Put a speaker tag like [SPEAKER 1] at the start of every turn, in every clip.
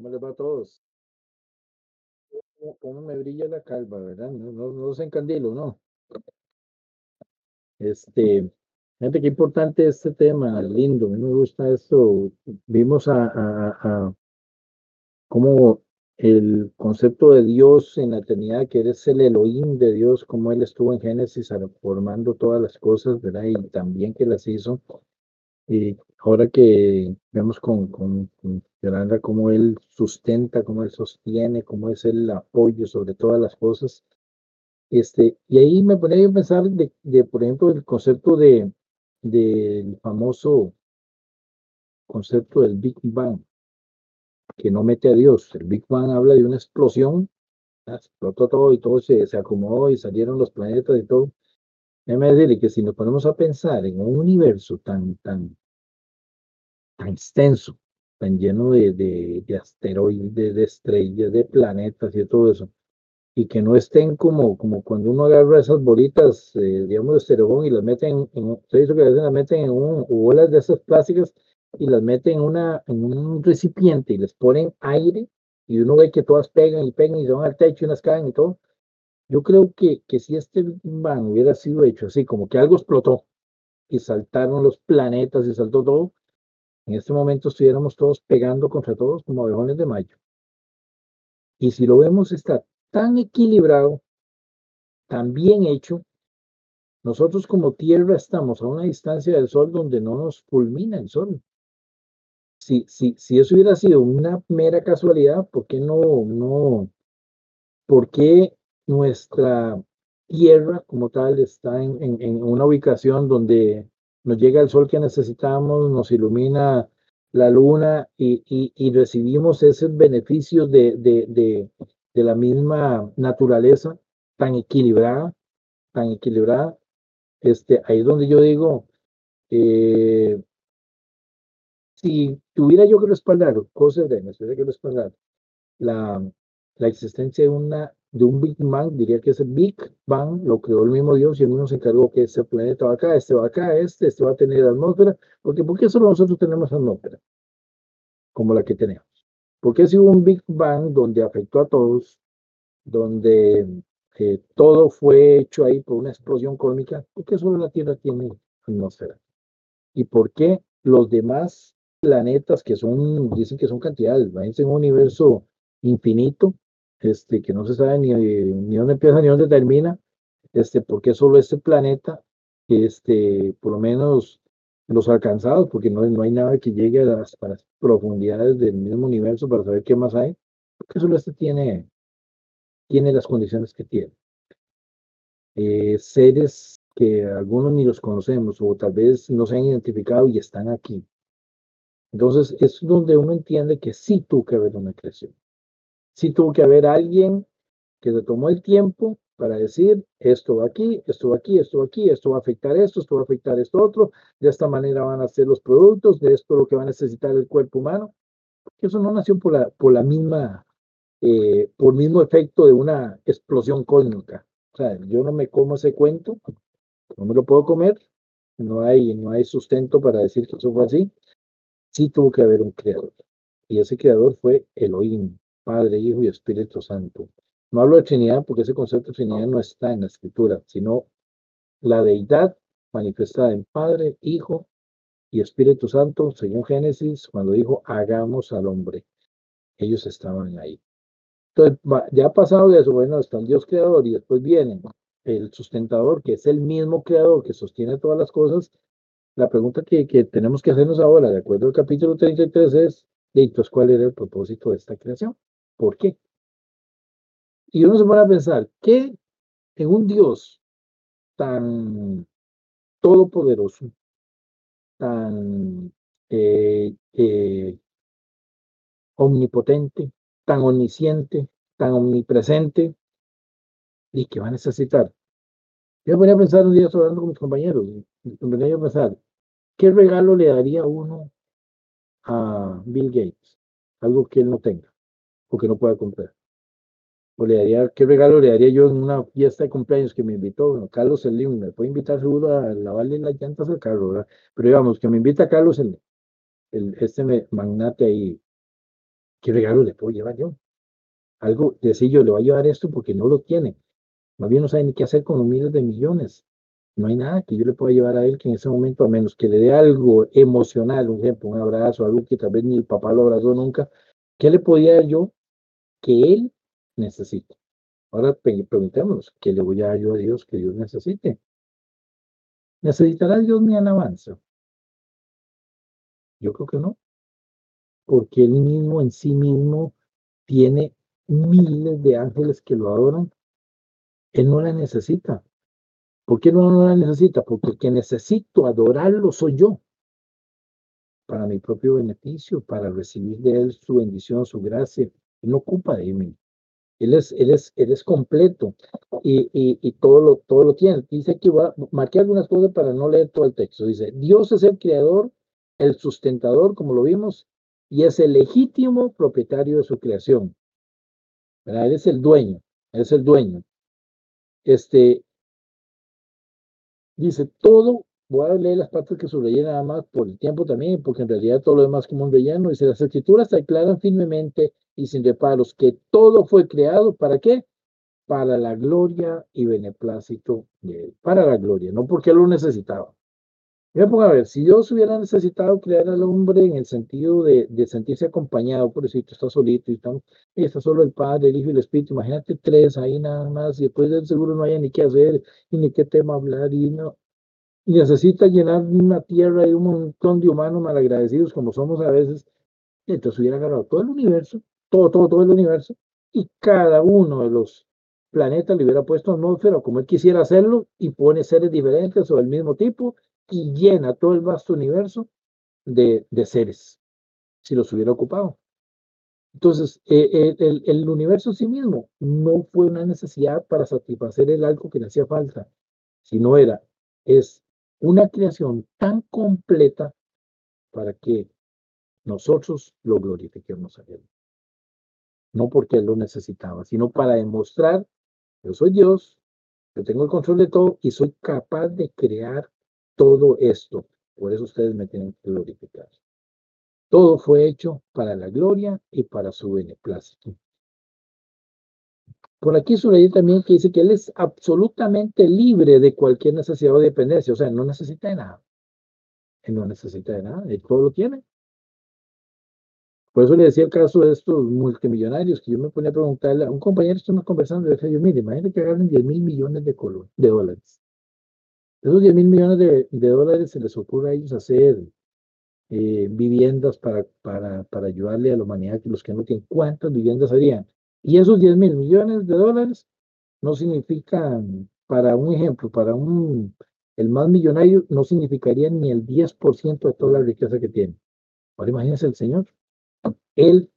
[SPEAKER 1] ¿Cómo les va a todos? ¿Cómo, me brilla la calva, verdad? No, no, no se encandilo, ¿no? Este, gente, qué importante este tema, lindo, a mí me gusta esto. Vimos a cómo el concepto de Dios en la eternidad, que eres el Elohim de Dios, como Él estuvo en Génesis formando todas las cosas, ¿verdad? Y también que las hizo. Y ahora que vemos con, con, con Yolanda cómo Él sustenta, cómo Él sostiene, cómo es el apoyo sobre todas las cosas. Este, y ahí me ponía a pensar de, de, por ejemplo, el concepto de del famoso concepto del Big Bang, que no mete a Dios. El Big Bang habla de una explosión, explotó todo y todo se, se acomodó y salieron los planetas y todo. Déjame decirle que si nos ponemos a pensar en un universo tan, tan, tan extenso, tan lleno de, de, de asteroides, de estrellas, de planetas y todo eso, y que no estén como, como cuando uno agarra esas bolitas, eh, digamos, de estereogón y las meten en, se hizo que a veces las meten en un, bolas de esas plásticas y las meten en, una, en un recipiente y les ponen aire y uno ve que todas pegan y pegan y se van al techo y unas caen y todo. Yo creo que, que si este van hubiera sido hecho así, como que algo explotó y saltaron los planetas y saltó todo, en este momento estuviéramos todos pegando contra todos como abejones de mayo. Y si lo vemos, está tan equilibrado, tan bien hecho. Nosotros como Tierra estamos a una distancia del Sol donde no nos fulmina el Sol. Si, si, si eso hubiera sido una mera casualidad, ¿por qué no, no, por qué nuestra Tierra como tal está en, una ubicación donde nos llega el sol que necesitamos, nos ilumina la luna y, y, y recibimos esos beneficios de, de, de, de, la misma naturaleza tan equilibrada, tan equilibrada. Este, ahí es donde yo digo, eh, si tuviera yo que respaldar, cosas de me que respaldar, la, la existencia de una de un Big Bang, diría que ese Big Bang lo creó el mismo Dios y el mismo se encargó que ese planeta va acá, este va acá, este, este va a tener atmósfera, porque ¿por qué solo nosotros tenemos atmósfera? Como la que tenemos. Porque si hubo un Big Bang donde afectó a todos, donde eh, todo fue hecho ahí por una explosión cósmica, ¿por qué solo la Tierra tiene atmósfera? ¿Y por qué los demás planetas que son, dicen que son cantidades, imagínense un universo infinito, este, que no se sabe ni, ni dónde empieza ni dónde termina, este, porque solo este planeta, este, por lo menos los alcanzados, porque no, no hay nada que llegue a las, profundidades del mismo universo para saber qué más hay, porque solo este tiene, tiene las condiciones que tiene. Eh, seres que algunos ni los conocemos o tal vez no se han identificado y están aquí. Entonces, es donde uno entiende que sí tuvo que haber una creación sí tuvo que haber alguien que se tomó el tiempo para decir, esto va aquí, esto va aquí, esto va aquí, esto va a afectar esto, esto va a afectar esto otro, de esta manera van a ser los productos, de esto lo que va a necesitar el cuerpo humano. Eso no nació por la, por la misma, eh, por mismo efecto de una explosión cósmica. O sea, yo no me como ese cuento, no me lo puedo comer, no hay, no hay sustento para decir que eso fue así. Sí tuvo que haber un creador. Y ese creador fue Elohim, Padre, Hijo y Espíritu Santo. No hablo de Trinidad porque ese concepto de Trinidad no está en la Escritura, sino la deidad manifestada en Padre, Hijo y Espíritu Santo, según Génesis, cuando dijo, hagamos al hombre. Ellos estaban ahí. Entonces, ya pasado de eso, bueno, está el Dios creador y después viene el sustentador, que es el mismo creador que sostiene todas las cosas. La pregunta que, que tenemos que hacernos ahora, de acuerdo al capítulo 33, es, ¿y entonces cuál era el propósito de esta creación? ¿Por qué? Y uno se pone a pensar, ¿qué en un Dios tan todopoderoso, tan eh, eh, omnipotente, tan omnisciente, tan omnipresente, y que va a necesitar. Yo me a pensar un día hablando con mis compañeros, me ponía a pensar, ¿qué regalo le daría uno a Bill Gates? Algo que él no tenga porque no pueda comprar. O le daría, ¿qué regalo le daría yo en una fiesta de cumpleaños que me invitó? Bueno, Carlos Slim, me puede invitar seguro a lavarle las llantas al carro, ¿verdad? Pero digamos, que me invita Carlos, el, el, este magnate ahí, ¿qué regalo le puedo llevar yo? Algo, decir yo, le voy a llevar esto porque no lo tiene. Más bien no sabe ni qué hacer con los miles de millones. No hay nada que yo le pueda llevar a él que en ese momento, a menos que le dé algo emocional, un ejemplo, un abrazo, algo que tal vez ni el papá lo abrazó nunca, ¿qué le podía yo que él necesita? Ahora preguntémonos, ¿qué le voy a dar yo a Dios que Dios necesite? ¿Necesitará Dios mi alabanza? Yo creo que no, porque él mismo en sí mismo tiene miles de ángeles que lo adoran. Él no la necesita. ¿Por qué no, la necesita? Porque necesito adorarlo soy yo, para mi propio beneficio, para recibir de él su bendición, su gracia. No ocupa de mí. Él es, él es, él es completo y, y, y, todo, lo, todo lo tiene. Dice que va, marqué algunas cosas para no leer todo el texto. Dice, Dios es el creador, el sustentador, como lo vimos, y es el legítimo propietario de su creación. Él es el dueño, él es el dueño. Este, dice, todo, voy a leer las partes que subrayé nada más por el tiempo también, porque en realidad todo lo demás como un relleno, dice, las escrituras declaran firmemente y sin reparos que todo fue creado, ¿para qué? Para la gloria y beneplácito de él, para la gloria, no porque lo necesitaba. Yo pongo a ver, si Dios hubiera necesitado crear al hombre en el sentido de, sentirse acompañado, por decir, está solito y está, está solo el Padre, el Hijo y el Espíritu, imagínate tres ahí nada más, y después del seguro no haya ni qué hacer, y ni qué tema hablar, y no, y necesita llenar una tierra y un montón de humanos malagradecidos como somos a veces, entonces hubiera agarrado todo el universo, todo, todo, todo el universo, y cada uno de los planetas le hubiera puesto atmósfera como él quisiera hacerlo, y pone seres diferentes o del mismo tipo, y llena todo el vasto universo de, de seres, si los hubiera ocupado. Entonces, eh, el, el, universo en sí mismo no fue una necesidad para satisfacer el algo que le hacía falta, sino era, es una creación tan completa para que nosotros lo glorifiquemos a Él. No porque Él lo necesitaba, sino para demostrar, yo soy Dios, yo tengo el control de todo y soy capaz de crear todo esto. Por eso ustedes me tienen que glorificar. Todo fue hecho para la gloria y para su beneplácito. Por aquí subrayé también que dice que él es absolutamente libre de cualquier necesidad o dependencia, o sea, no necesita de nada. Él no necesita de nada, él todo lo tiene. Por eso le decía el caso de estos multimillonarios que yo me ponía a preguntarle a un compañero, estamos conversando, de decía yo, mire, imagínate que ganen 10 mil millones de, de dólares. Esos 10 mil millones de, dólares se les ocurre a ellos hacer eh, viviendas para, para, para ayudarle a la humanidad, que los que no tienen, ¿cuántas viviendas harían? Y esos 10 mil millones de dólares no significan, para un ejemplo, para un, el más millonario, no significaría ni el 10% de toda la riqueza que tiene. Ahora imagínense el Señor. Él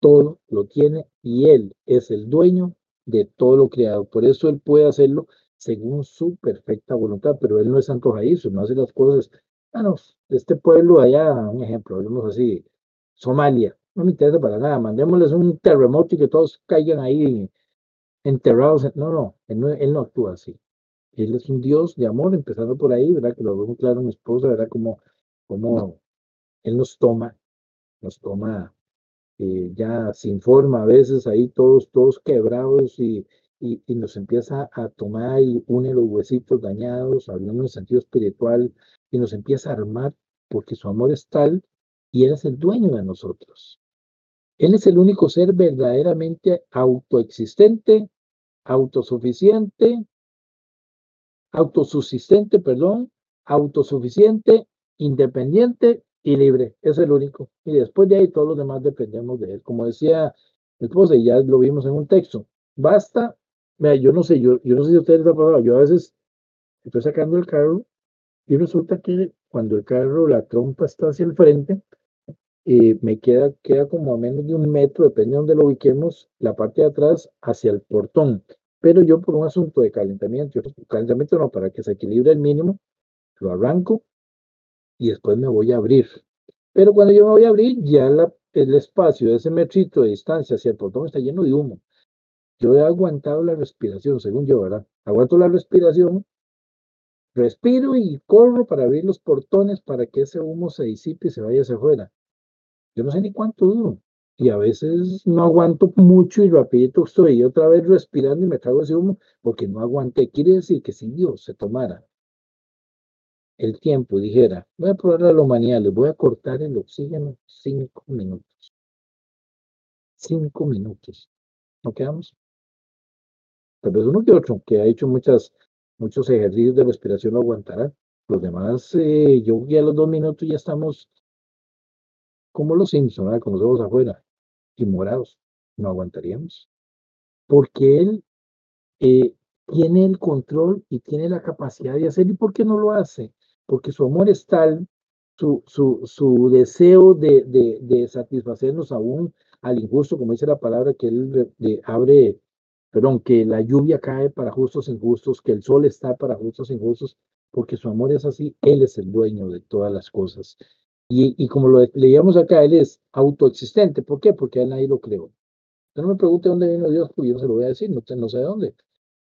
[SPEAKER 1] todo lo tiene y Él es el dueño de todo lo creado. Por eso Él puede hacerlo según su perfecta voluntad, pero él no es antojadizo, no hace las cosas, bueno, de este pueblo allá, un ejemplo, hablemos así, Somalia, no me interesa para nada, mandémosles un terremoto y que todos caigan ahí enterrados, no, no, él no, él no actúa así. Él es un Dios de amor, empezando por ahí, ¿verdad? Que lo vemos claro en mi esposa, ¿verdad? Como, como Él nos toma, nos toma eh, ya sin forma, a veces ahí todos, todos quebrados y, y, nos empieza a tomar y une los huesitos dañados, hablando en sentido espiritual, y nos empieza a armar porque su amor es tal y Él es el dueño de nosotros. Él es el único ser verdaderamente autoexistente, autosuficiente, autosubsistente, perdón, autosuficiente, independiente y libre. Es el único. Y después de ahí todos los demás dependemos de Él. Como decía esposa, y ya lo vimos en un texto, basta Mira, yo no sé, yo, yo no sé si ustedes han pasado, yo a veces estoy sacando el carro y resulta que cuando el carro, la trompa está hacia el frente, eh, me queda, queda como a menos de un metro, depende de donde lo ubiquemos, la parte de atrás hacia el portón. Pero yo por un asunto de calentamiento, calentamiento no, para que se equilibre el mínimo, lo arranco y después me voy a abrir. Pero cuando yo me voy a abrir, ya el espacio de ese metrito de distancia hacia el portón está lleno de humo. Yo he aguantado la respiración, según yo, ¿verdad? Aguanto la respiración, respiro y corro para abrir los portones para que ese humo se disipe y se vaya hacia afuera. Yo no sé ni cuánto duro. y a veces no aguanto mucho y rapidito estoy otra vez respirando y me trago ese humo porque no aguanté. Quiere decir que si Dios se tomara el tiempo dijera, voy a probar a la humanidad, les voy a cortar el oxígeno cinco minutos. Cinco minutos. ¿No quedamos? Tal vez uno que otro, que ha hecho muchas, muchos ejercicios de respiración lo aguantará. Los demás, eh, yo ya los dos minutos ya estamos como los Simpson, con los ojos afuera y morados. No aguantaríamos. Porque él eh, tiene el control y tiene la capacidad de hacer. ¿Y por qué no lo hace? Porque su amor es tal, su, su, su deseo de, de, de, satisfacernos aún al injusto, como dice la palabra, que él abre, perdón, que la lluvia cae para justos e injustos, que el sol está para justos e injustos, porque su amor es así, Él es el dueño de todas las cosas. Y, como lo leíamos acá, Él es autoexistente. ¿Por qué? Porque a nadie lo creó. No me pregunte dónde vino Dios, porque yo se lo voy a decir, no, no sé dónde.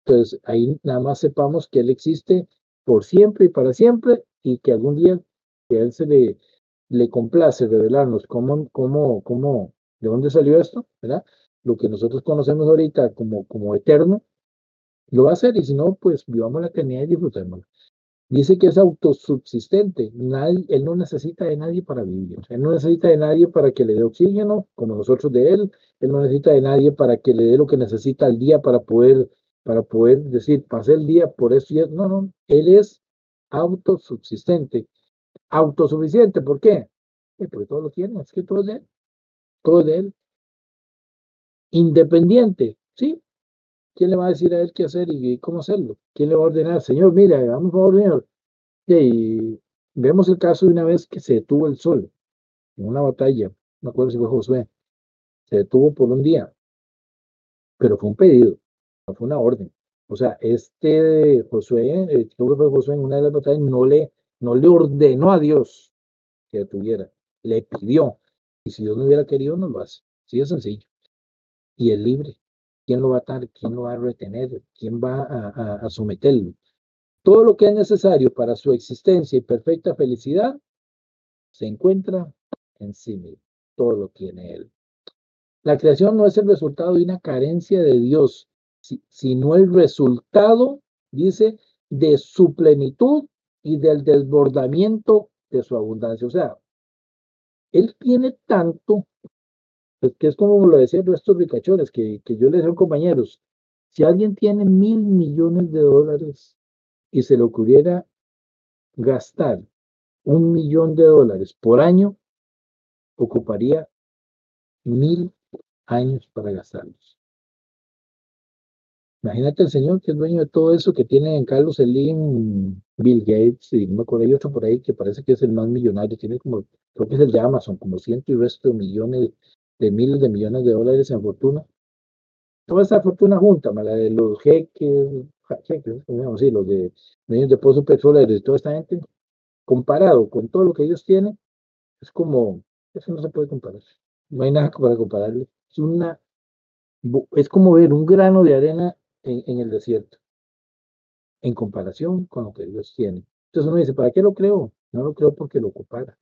[SPEAKER 1] Entonces, ahí nada más sepamos que Él existe por siempre y para siempre y que algún día que a Él se le, le complace revelarnos cómo, cómo, cómo, de dónde salió esto, ¿verdad? Lo que nosotros conocemos ahorita como, como eterno, lo va a hacer y si no, pues vivamos la eternidad y disfrutémosla. Dice que es autosubsistente. Nadie, él no necesita de nadie para vivir. Él no necesita de nadie para que le dé oxígeno, como nosotros de él. Él no necesita de nadie para que le dé lo que necesita al día para poder, para poder decir, pasé el día por eso y No, no. Él es autosubsistente. Autosuficiente. ¿Por qué? porque todo lo tiene. Es que todo es de él. Todo es de él. Independiente. Sí, ¿Quién le va a decir a él qué hacer y cómo hacerlo? ¿Quién le va a ordenar? Señor, mira, vamos favor, señor. Y vemos el caso de una vez que se detuvo el sol en una batalla. No acuerdo si fue Josué. Se detuvo por un día. Pero fue un pedido, fue una orden. O sea, este Josué, el fue Josué en una de las batallas, no le, no le ordenó a Dios que detuviera, le pidió. Y si Dios no hubiera querido, no lo hace. Así de sencillo. Y es libre. ¿Quién lo va a atar? ¿Quién lo va a retener? ¿Quién va a, someterlo? Todo lo que es necesario para su existencia y perfecta felicidad se encuentra en sí mismo. Todo lo tiene Él. La creación no es el resultado de una carencia de Dios, sino el resultado, dice, de su plenitud y del desbordamiento de su abundancia. O sea, Él tiene tanto pues, que es como lo decían estos ricachones, que, que yo les digo compañeros, si alguien tiene mil millones de dólares y se le ocurriera gastar un millón de dólares por año, ocuparía mil años para gastarlos. Imagínate el señor que es dueño de todo eso que tiene en Carlos Slim, Bill Gates y no me acuerdo, otro por ahí que parece que es el más millonario, tiene como, creo que es el de Amazon, como ciento y resto de millones de miles de millones de dólares en fortuna. Toda esa fortuna junta, la de los jeques, jeques digamos así, los de medios de pozos petroleros y toda esta gente, comparado con todo lo que ellos tienen, es como, eso no se puede comparar. No hay nada para compararle. Es una, es como ver un grano de arena en, en el desierto, en comparación con lo que ellos tienen. Entonces uno dice, ¿para qué lo creo? No lo creo porque lo ocupara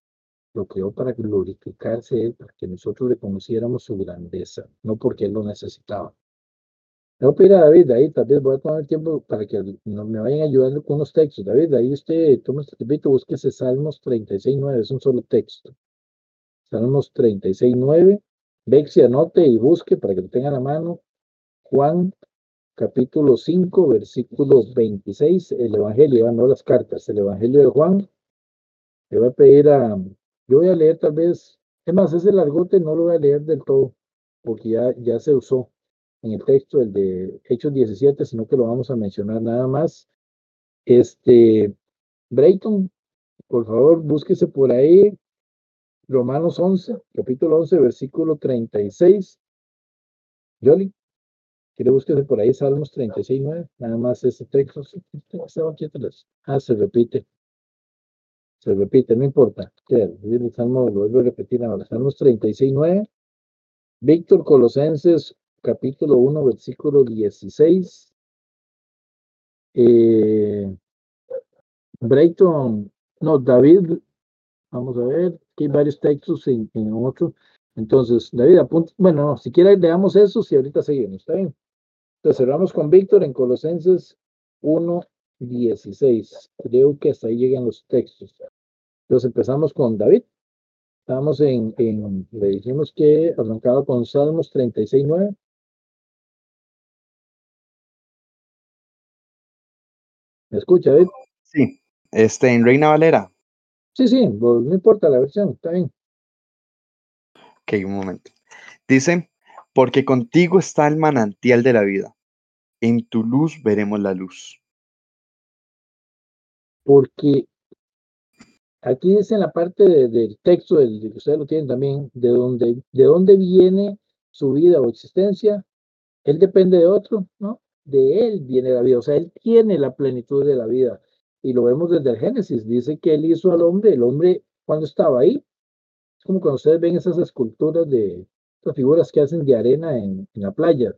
[SPEAKER 1] lo creó para glorificarse Él, para que nosotros reconociéramos su grandeza, no porque Él lo necesitaba. Le voy a pedir a David, ahí tal vez voy a tomar el tiempo para que me vayan ayudando con unos textos. David, ahí usted toma este tiempo, búsquese Salmos 36.9, es un solo texto. Salmos 36.9, ve si anote y busque para que lo tenga a la mano. Juan capítulo 5, versículo 26, el Evangelio, no las cartas, el Evangelio de Juan. Le voy a pedir a, yo voy a leer tal vez, es más, ese largote no lo voy a leer del todo, porque ya, ya se usó en el texto, el de Hechos 17, sino que lo vamos a mencionar nada más. Este, Brayton, por favor, búsquese por ahí, Romanos 11, capítulo 11, versículo 36. Quiere búsquese por ahí, Salmos 36, 9, nada más ese texto. Ah, se repite se repite, no importa. El Salmo, lo vuelvo a repetir ahora. Salmos 36, 9. Víctor Colosenses, capítulo 1, versículo 16. Eh, no, David, vamos a ver, que hay varios textos en, en otro. Entonces, David, apunta, bueno, si quiere leamos eso, si ahorita seguimos, ¿está bien? Entonces cerramos con Víctor en Colosenses 1, 16. Creo que hasta ahí llegan los textos. Entonces empezamos con David. Estamos en, en le dijimos que arrancaba con Salmos 36, 9. ¿Me escucha, David?
[SPEAKER 2] Sí, este, en Reina Valera.
[SPEAKER 1] Sí, sí, no importa la versión, está bien.
[SPEAKER 2] Ok, un momento. Dice, porque contigo está el manantial de la vida. En tu luz veremos la luz.
[SPEAKER 1] Porque aquí dice en la parte del texto, del, ustedes lo tienen también, de dónde, de dónde viene su vida o existencia, él depende de otro, ¿no? De él viene la vida, o sea, él tiene la plenitud de la vida. Y lo vemos desde el Génesis, dice que él hizo al hombre, el hombre cuando estaba ahí, es como cuando ustedes ven esas esculturas de, estas figuras que hacen de arena en, la playa.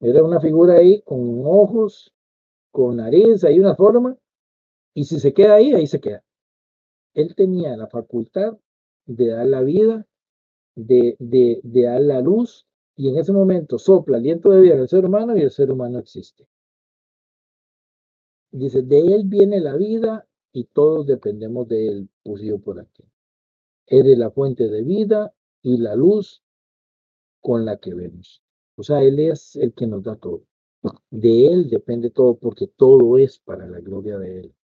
[SPEAKER 1] Era una figura ahí con ojos, con nariz, ahí una forma, y si se queda ahí, ahí se queda. Él tenía la facultad de dar la vida, de, de, dar la luz, y en ese momento sopla aliento de vida el ser humano y el ser humano existe. Dice, de él viene la vida y todos dependemos de él, pusido por aquí. Es de la fuente de vida y la luz con la que vemos. O sea, él es el que nos da todo. De él depende todo porque todo es para la gloria de él.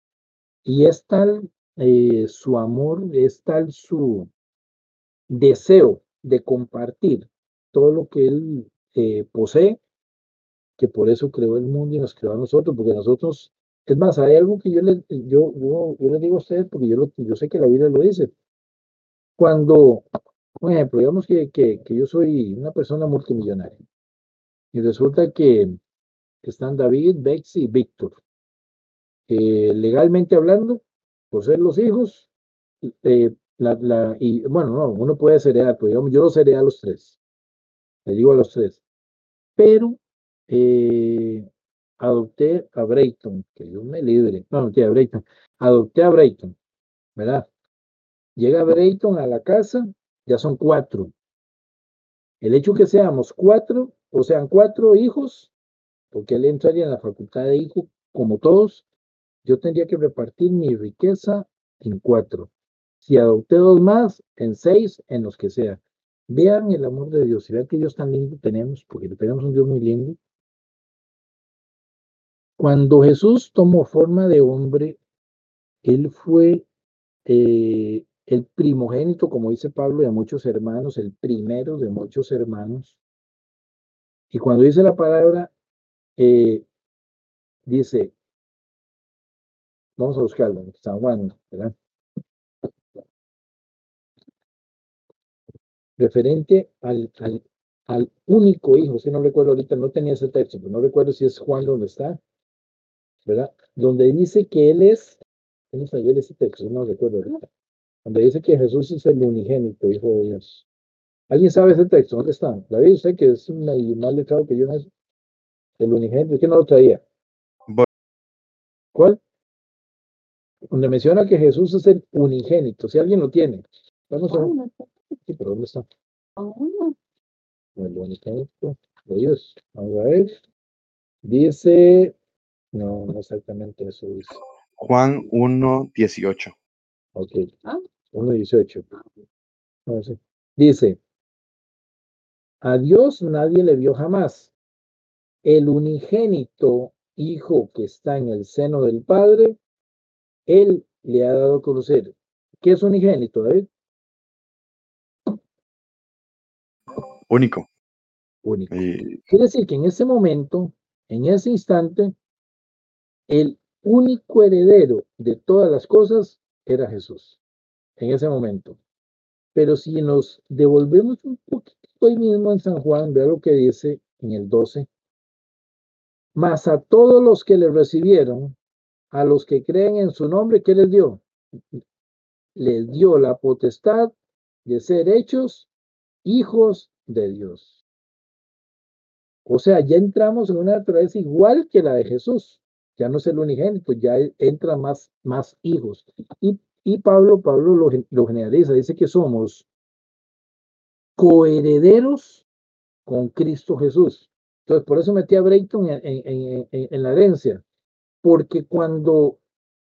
[SPEAKER 1] Y es tal eh, su amor, es tal su deseo de compartir todo lo que él eh, posee, que por eso creó el mundo y nos creó a nosotros, porque nosotros, es más, hay algo que yo les, yo, yo, les digo a ustedes, porque yo, yo sé que la Biblia lo dice. Cuando, por ejemplo, digamos que, que, que yo soy una persona multimillonaria, y resulta que están David, Bexy y Víctor. Eh, legalmente hablando, por ser los hijos, eh, la, la, y bueno, no, uno puede heredar, pero digamos, yo los heredé a los tres, le digo a los tres, pero eh, adopté a Brayton, que Dios me libre, no, no, a Brayton, adopté a Brayton, ¿verdad? Llega Brayton a la casa, ya son cuatro. El hecho que seamos cuatro, o sean cuatro hijos, porque él entraría en la facultad de hijo como todos, yo tendría que repartir mi riqueza en cuatro. Si adopté dos más, en seis, en los que sea. Vean el amor de Dios y vean que Dios tan lindo tenemos, porque tenemos un Dios muy lindo. Cuando Jesús tomó forma de hombre, él fue eh, el primogénito, como dice Pablo, de muchos hermanos, el primero de muchos hermanos. Y cuando dice la palabra, eh, dice, Vamos a buscarlo San Juan, ¿verdad? Referente al, al, al único hijo, si no recuerdo ahorita, no tenía ese texto, pero no recuerdo si es Juan donde está, ¿verdad? Donde dice que él es, no sé, ese texto, no recuerdo ahorita, donde dice que Jesús es el unigénito, hijo de Dios. ¿Alguien sabe ese texto? ¿Dónde está? David, usted que es un más letrado que yo no sé. El unigénito, ¿qué no lo traía? ¿Cuál? donde menciona que Jesús es el unigénito. Si alguien lo tiene, vamos a ver. Sí, pero ¿dónde está? El unigénito de Dios. Vamos a ver. Dice, no, no exactamente eso dice.
[SPEAKER 2] Juan 1, 18.
[SPEAKER 1] Ok. 1, 18. No sé. Dice, a Dios nadie le vio jamás. El unigénito Hijo que está en el seno del Padre, él le ha dado a conocer. ¿Qué es unigénito, David?
[SPEAKER 2] Único.
[SPEAKER 1] Único. Quiere decir que en ese momento, en ese instante, el único heredero de todas las cosas era Jesús. En ese momento. Pero si nos devolvemos un poquito hoy mismo en San Juan, vea lo que dice en el 12. Más a todos los que le recibieron, a los que creen en su nombre, ¿qué les dio? Les dio la potestad de ser hechos hijos de Dios. O sea, ya entramos en una naturaleza igual que la de Jesús. Ya no es el unigénito, ya entra más, más hijos. Y, y Pablo, Pablo lo, generaliza, dice que somos coherederos con Cristo Jesús. Entonces, por eso metí a Brayton en, la herencia, porque cuando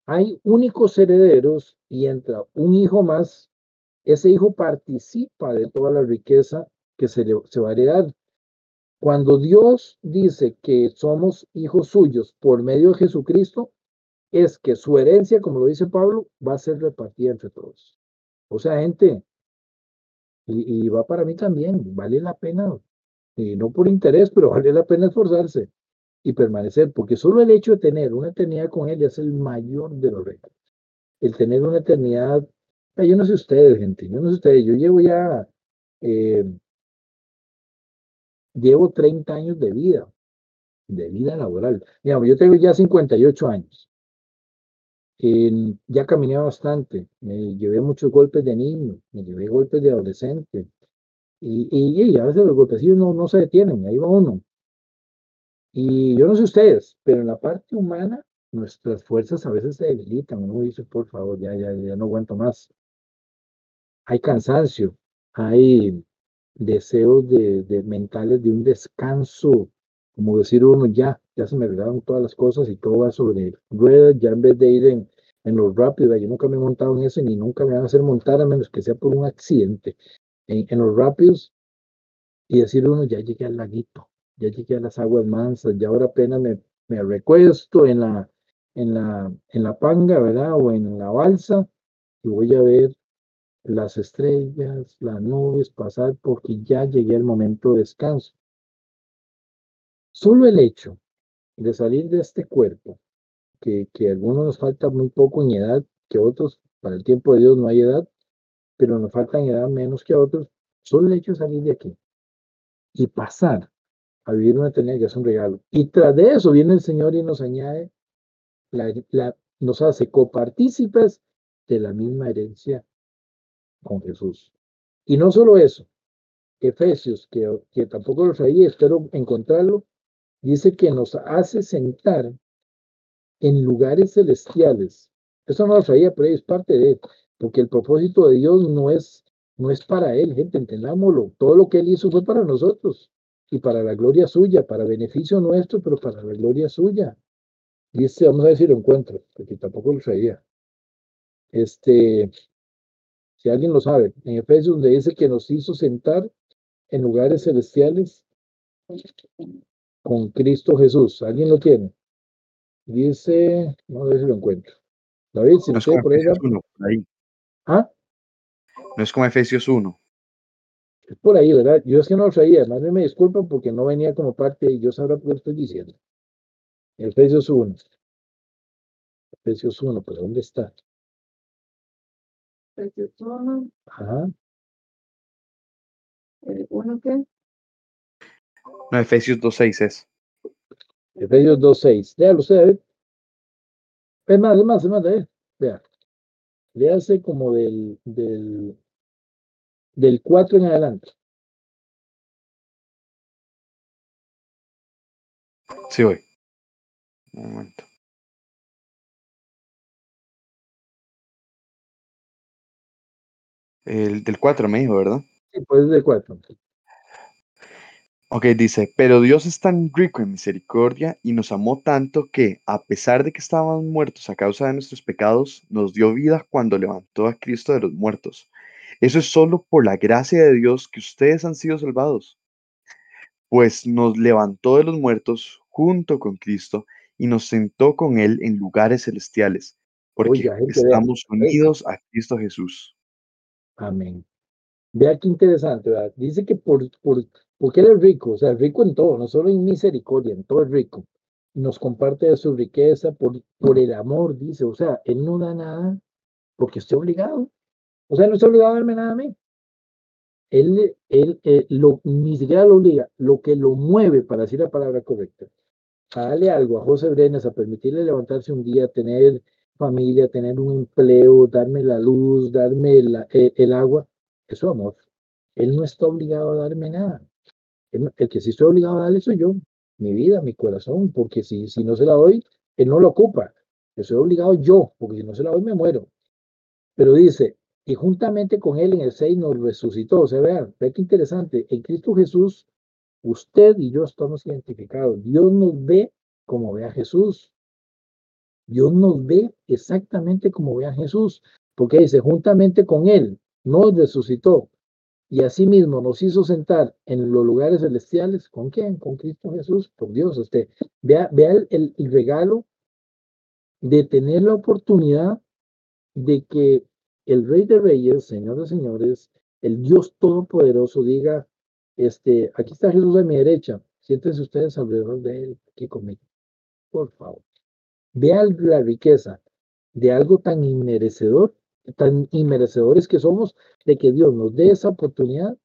[SPEAKER 1] hay únicos herederos y entra un hijo más, ese hijo participa de toda la riqueza que se, se va a heredar. Cuando Dios dice que somos hijos suyos por medio de Jesucristo, es que su herencia, como lo dice Pablo, va a ser repartida entre todos. O sea, gente, y, va para mí también, vale la pena, y no por interés, pero vale la pena esforzarse y permanecer, porque solo el hecho de tener una eternidad con Él es el mayor de los retos. El tener una eternidad, yo no sé ustedes, gente, yo no sé ustedes, yo llevo ya, eh, llevo 30 años de vida, de vida laboral. Digamos, yo tengo ya 58 años ya caminé bastante, me llevé muchos golpes de niño, me llevé golpes de adolescente, y, y, a veces los golpecillos no, no se detienen, ahí va uno. Y yo no sé ustedes, pero en la parte humana, nuestras fuerzas a veces se debilitan, uno dice, por favor, ya, ya, ya no aguanto más. Hay cansancio, hay deseos de, de mentales de un descanso, como decir uno, ya, ya se me olvidaron todas las cosas y todo va sobre ruedas, ya en vez de ir en, en los rápidos, yo nunca me he montado en eso ni nunca me van a hacer montar a menos que sea por un accidente. En, en los rápidos y decir uno, ya llegué al laguito, ya llegué a las aguas mansas, ya ahora apenas me, me recuesto en la, en, la, en la panga, ¿verdad? O en la balsa y voy a ver las estrellas, las nubes pasar porque ya llegué al momento de descanso. Solo el hecho de salir de este cuerpo, que, que a algunos nos falta muy poco en edad, que otros, para el tiempo de Dios no hay edad, pero nos falta en edad menos que a otros, solo el hecho de salir de aquí y pasar a vivir una eternidad que es un regalo. Y tras de eso viene el Señor y nos añade, la, nos hace copartícipes de la misma herencia con Jesús. Y no solo eso, Efesios, que, que tampoco lo traía, espero encontrarlo, dice que nos hace sentar en lugares celestiales. Eso no lo sabía, pero es parte de porque el propósito de Dios no es, no es para él, gente, entendámoslo. Todo lo que él hizo fue para nosotros y para la gloria suya, para beneficio nuestro, pero para la gloria suya. Dice, vamos a si lo encuentro, porque tampoco lo sabía. Este, si alguien lo sabe, en Efesios donde dice que nos hizo sentar en lugares celestiales con Cristo Jesús. ¿Alguien lo tiene? Dice, no sé si lo encuentro. David, si no como por, Efesios 1, por ahí. ¿Ah?
[SPEAKER 2] No es como Efesios 1.
[SPEAKER 1] Es por ahí, ¿verdad? Yo es que no lo sabía. Más bien me disculpan porque no venía como parte y yo sabrá por qué estoy diciendo. Efesios 1. Efesios 1, pero ¿dónde está?
[SPEAKER 3] Efesios 1.
[SPEAKER 1] Ajá.
[SPEAKER 3] ¿Uno qué?
[SPEAKER 2] No, Efesios 2.6 es.
[SPEAKER 1] Efesios 2.6. Léalo usted, Es más, es más, es más, eh. Vea. Le hace como del, del, del 4 en adelante.
[SPEAKER 2] Sí, voy. Un momento. El del 4 me dijo, ¿verdad?
[SPEAKER 1] Sí, pues del 4.
[SPEAKER 2] Ok, dice, pero Dios es tan rico en misericordia y nos amó tanto que, a pesar de que estábamos muertos a causa de nuestros pecados, nos dio vida cuando levantó a Cristo de los muertos. Eso es solo por la gracia de Dios que ustedes han sido salvados. Pues nos levantó de los muertos junto con Cristo y nos sentó con Él en lugares celestiales, porque estamos unidos a Cristo Jesús.
[SPEAKER 1] Amén. Vea qué interesante. Dice que por, por, porque Él es rico, o sea, rico en todo, no solo en misericordia, en todo es rico. Nos comparte su riqueza por, por el amor, dice, o sea, Él no da nada porque esté obligado. O sea, no está obligado a darme nada a mí. Él, él eh, lo, ni siquiera lo obliga, lo que lo mueve, para decir la palabra correcta, a darle algo a José Brenes, a permitirle levantarse un día, tener familia, tener un empleo, darme la luz, darme eh, el agua, eso amor. Él no está obligado a darme nada. El, que sí estoy obligado a darle soy yo, mi vida, mi corazón, porque si, si no se la doy, él no lo ocupa. Estoy obligado yo, porque si no se la doy me muero. Pero dice, y juntamente con él en el 6 nos resucitó. O sea, vean, ve qué interesante. En Cristo Jesús, usted y yo estamos identificados. Dios nos ve como ve a Jesús. Dios nos ve exactamente como ve a Jesús, porque dice, juntamente con él nos resucitó y asimismo nos hizo sentar en los lugares celestiales. ¿Con quién? Con Cristo Jesús, por Dios. Usted vea, vea el, el regalo de tener la oportunidad de que el Rey de Reyes, Señor de Señores, el Dios Todopoderoso diga, este, aquí está Jesús a mi derecha, siéntense ustedes alrededor de él, aquí conmigo, por favor. Vean la riqueza de algo tan inmerecedor, tan inmerecedores que somos, de que Dios nos dé esa oportunidad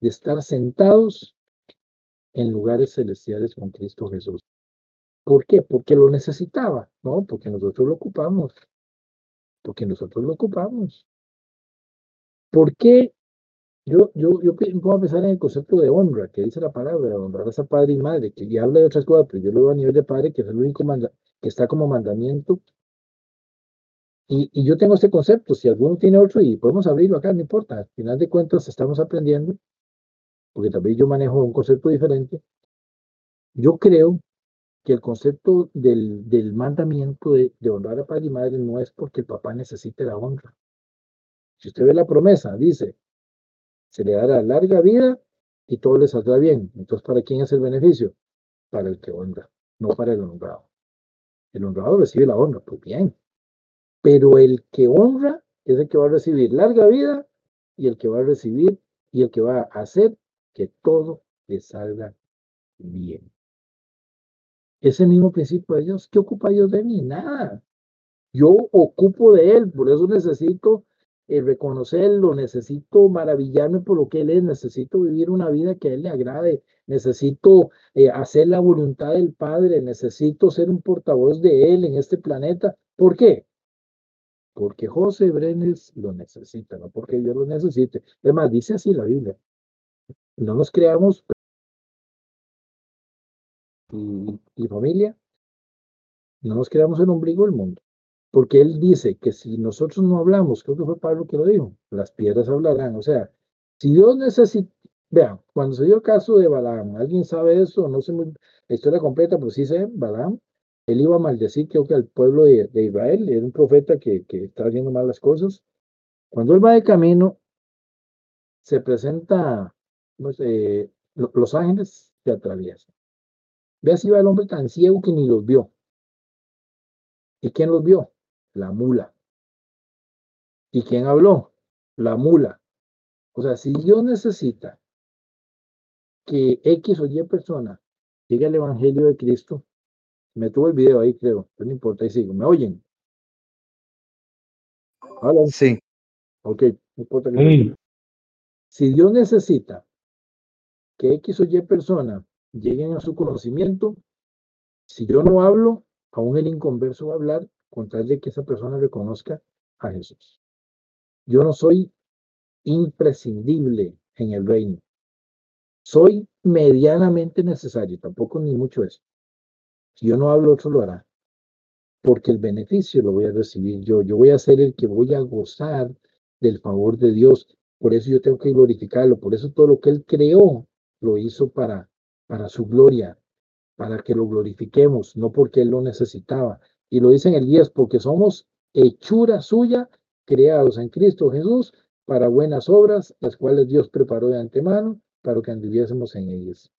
[SPEAKER 1] de estar sentados en lugares celestiales con Cristo Jesús. ¿Por qué? Porque lo necesitaba, ¿no? Porque nosotros lo ocupamos. Porque nosotros lo ocupamos. ¿Por qué? Yo, yo, yo puedo pensar en el concepto de honra, que dice la palabra, honrar a padre y madre, que ya habla de otras cosas, pero yo lo veo a nivel de padre, que es el único que está como mandamiento. Y, y, yo tengo este concepto, si alguno tiene otro y podemos abrirlo acá, no importa, al final de cuentas estamos aprendiendo, porque también yo manejo un concepto diferente. Yo creo que el concepto del, mandamiento de, de, honrar a padre y madre no es porque el papá necesite la honra. Si usted ve la promesa, dice, se le dará larga vida y todo le saldrá bien. Entonces, ¿para quién es el beneficio? Para el que honra, no para el honrado. El honrado recibe la honra, pues bien. Pero el que honra es el que va a recibir larga vida y el que va a recibir y el que va a hacer que todo le salga bien. Ese mismo principio de Dios, ¿qué ocupa Dios de mí? Nada. Yo ocupo de Él, por eso necesito eh, reconocerlo, necesito maravillarme por lo que Él es, necesito vivir una vida que a Él le agrade, necesito eh, hacer la voluntad del Padre, necesito ser un portavoz de Él en este planeta. ¿Por qué? Porque José Brenes lo necesita, no porque yo lo necesite. Además, dice así la Biblia. No nos creamos y, familia, no nos quedamos en ombligo del mundo. Porque él dice que si nosotros no hablamos, creo que fue Pablo que lo dijo, las piedras hablarán. O sea, si Dios necesita, vean, cuando se dio el caso de Balaam, ¿alguien sabe eso? No sé la historia completa, pero sí sé, Balaam, él iba a maldecir, creo que al pueblo de, Israel, era un profeta que, que estaba haciendo mal las cosas. Cuando él va de camino, se presenta, no sé, los ángeles se atraviesan. Ve así va el hombre tan ciego que ni los vio. ¿Y quién los vio? La mula. ¿Y quién habló? La mula. O sea, si Dios necesita que X o Y persona llegue al Evangelio de Cristo, me tuvo el video ahí, creo, no importa, ahí sigo. ¿Me oyen?
[SPEAKER 2] ¿Hola? Sí.
[SPEAKER 1] Ok, no importa que Si Dios necesita que X o Y persona lleguen a su conocimiento. Si yo no hablo, aún el inconverso va a hablar con tal de que esa persona reconozca a Jesús. Yo no soy imprescindible en el reino. Soy medianamente necesario, tampoco ni mucho eso. Si yo no hablo, otro lo hará. Porque el beneficio lo voy a recibir yo. Yo voy a ser el que voy a gozar del favor de Dios. Por eso yo tengo que glorificarlo. Por eso todo lo que Él creó lo hizo para para su gloria, para que lo glorifiquemos, no porque Él lo necesitaba. Y lo dice en el 10, porque somos hechura suya, creados en Cristo Jesús, para buenas obras, las cuales Dios preparó de antemano para que anduviésemos en ellas.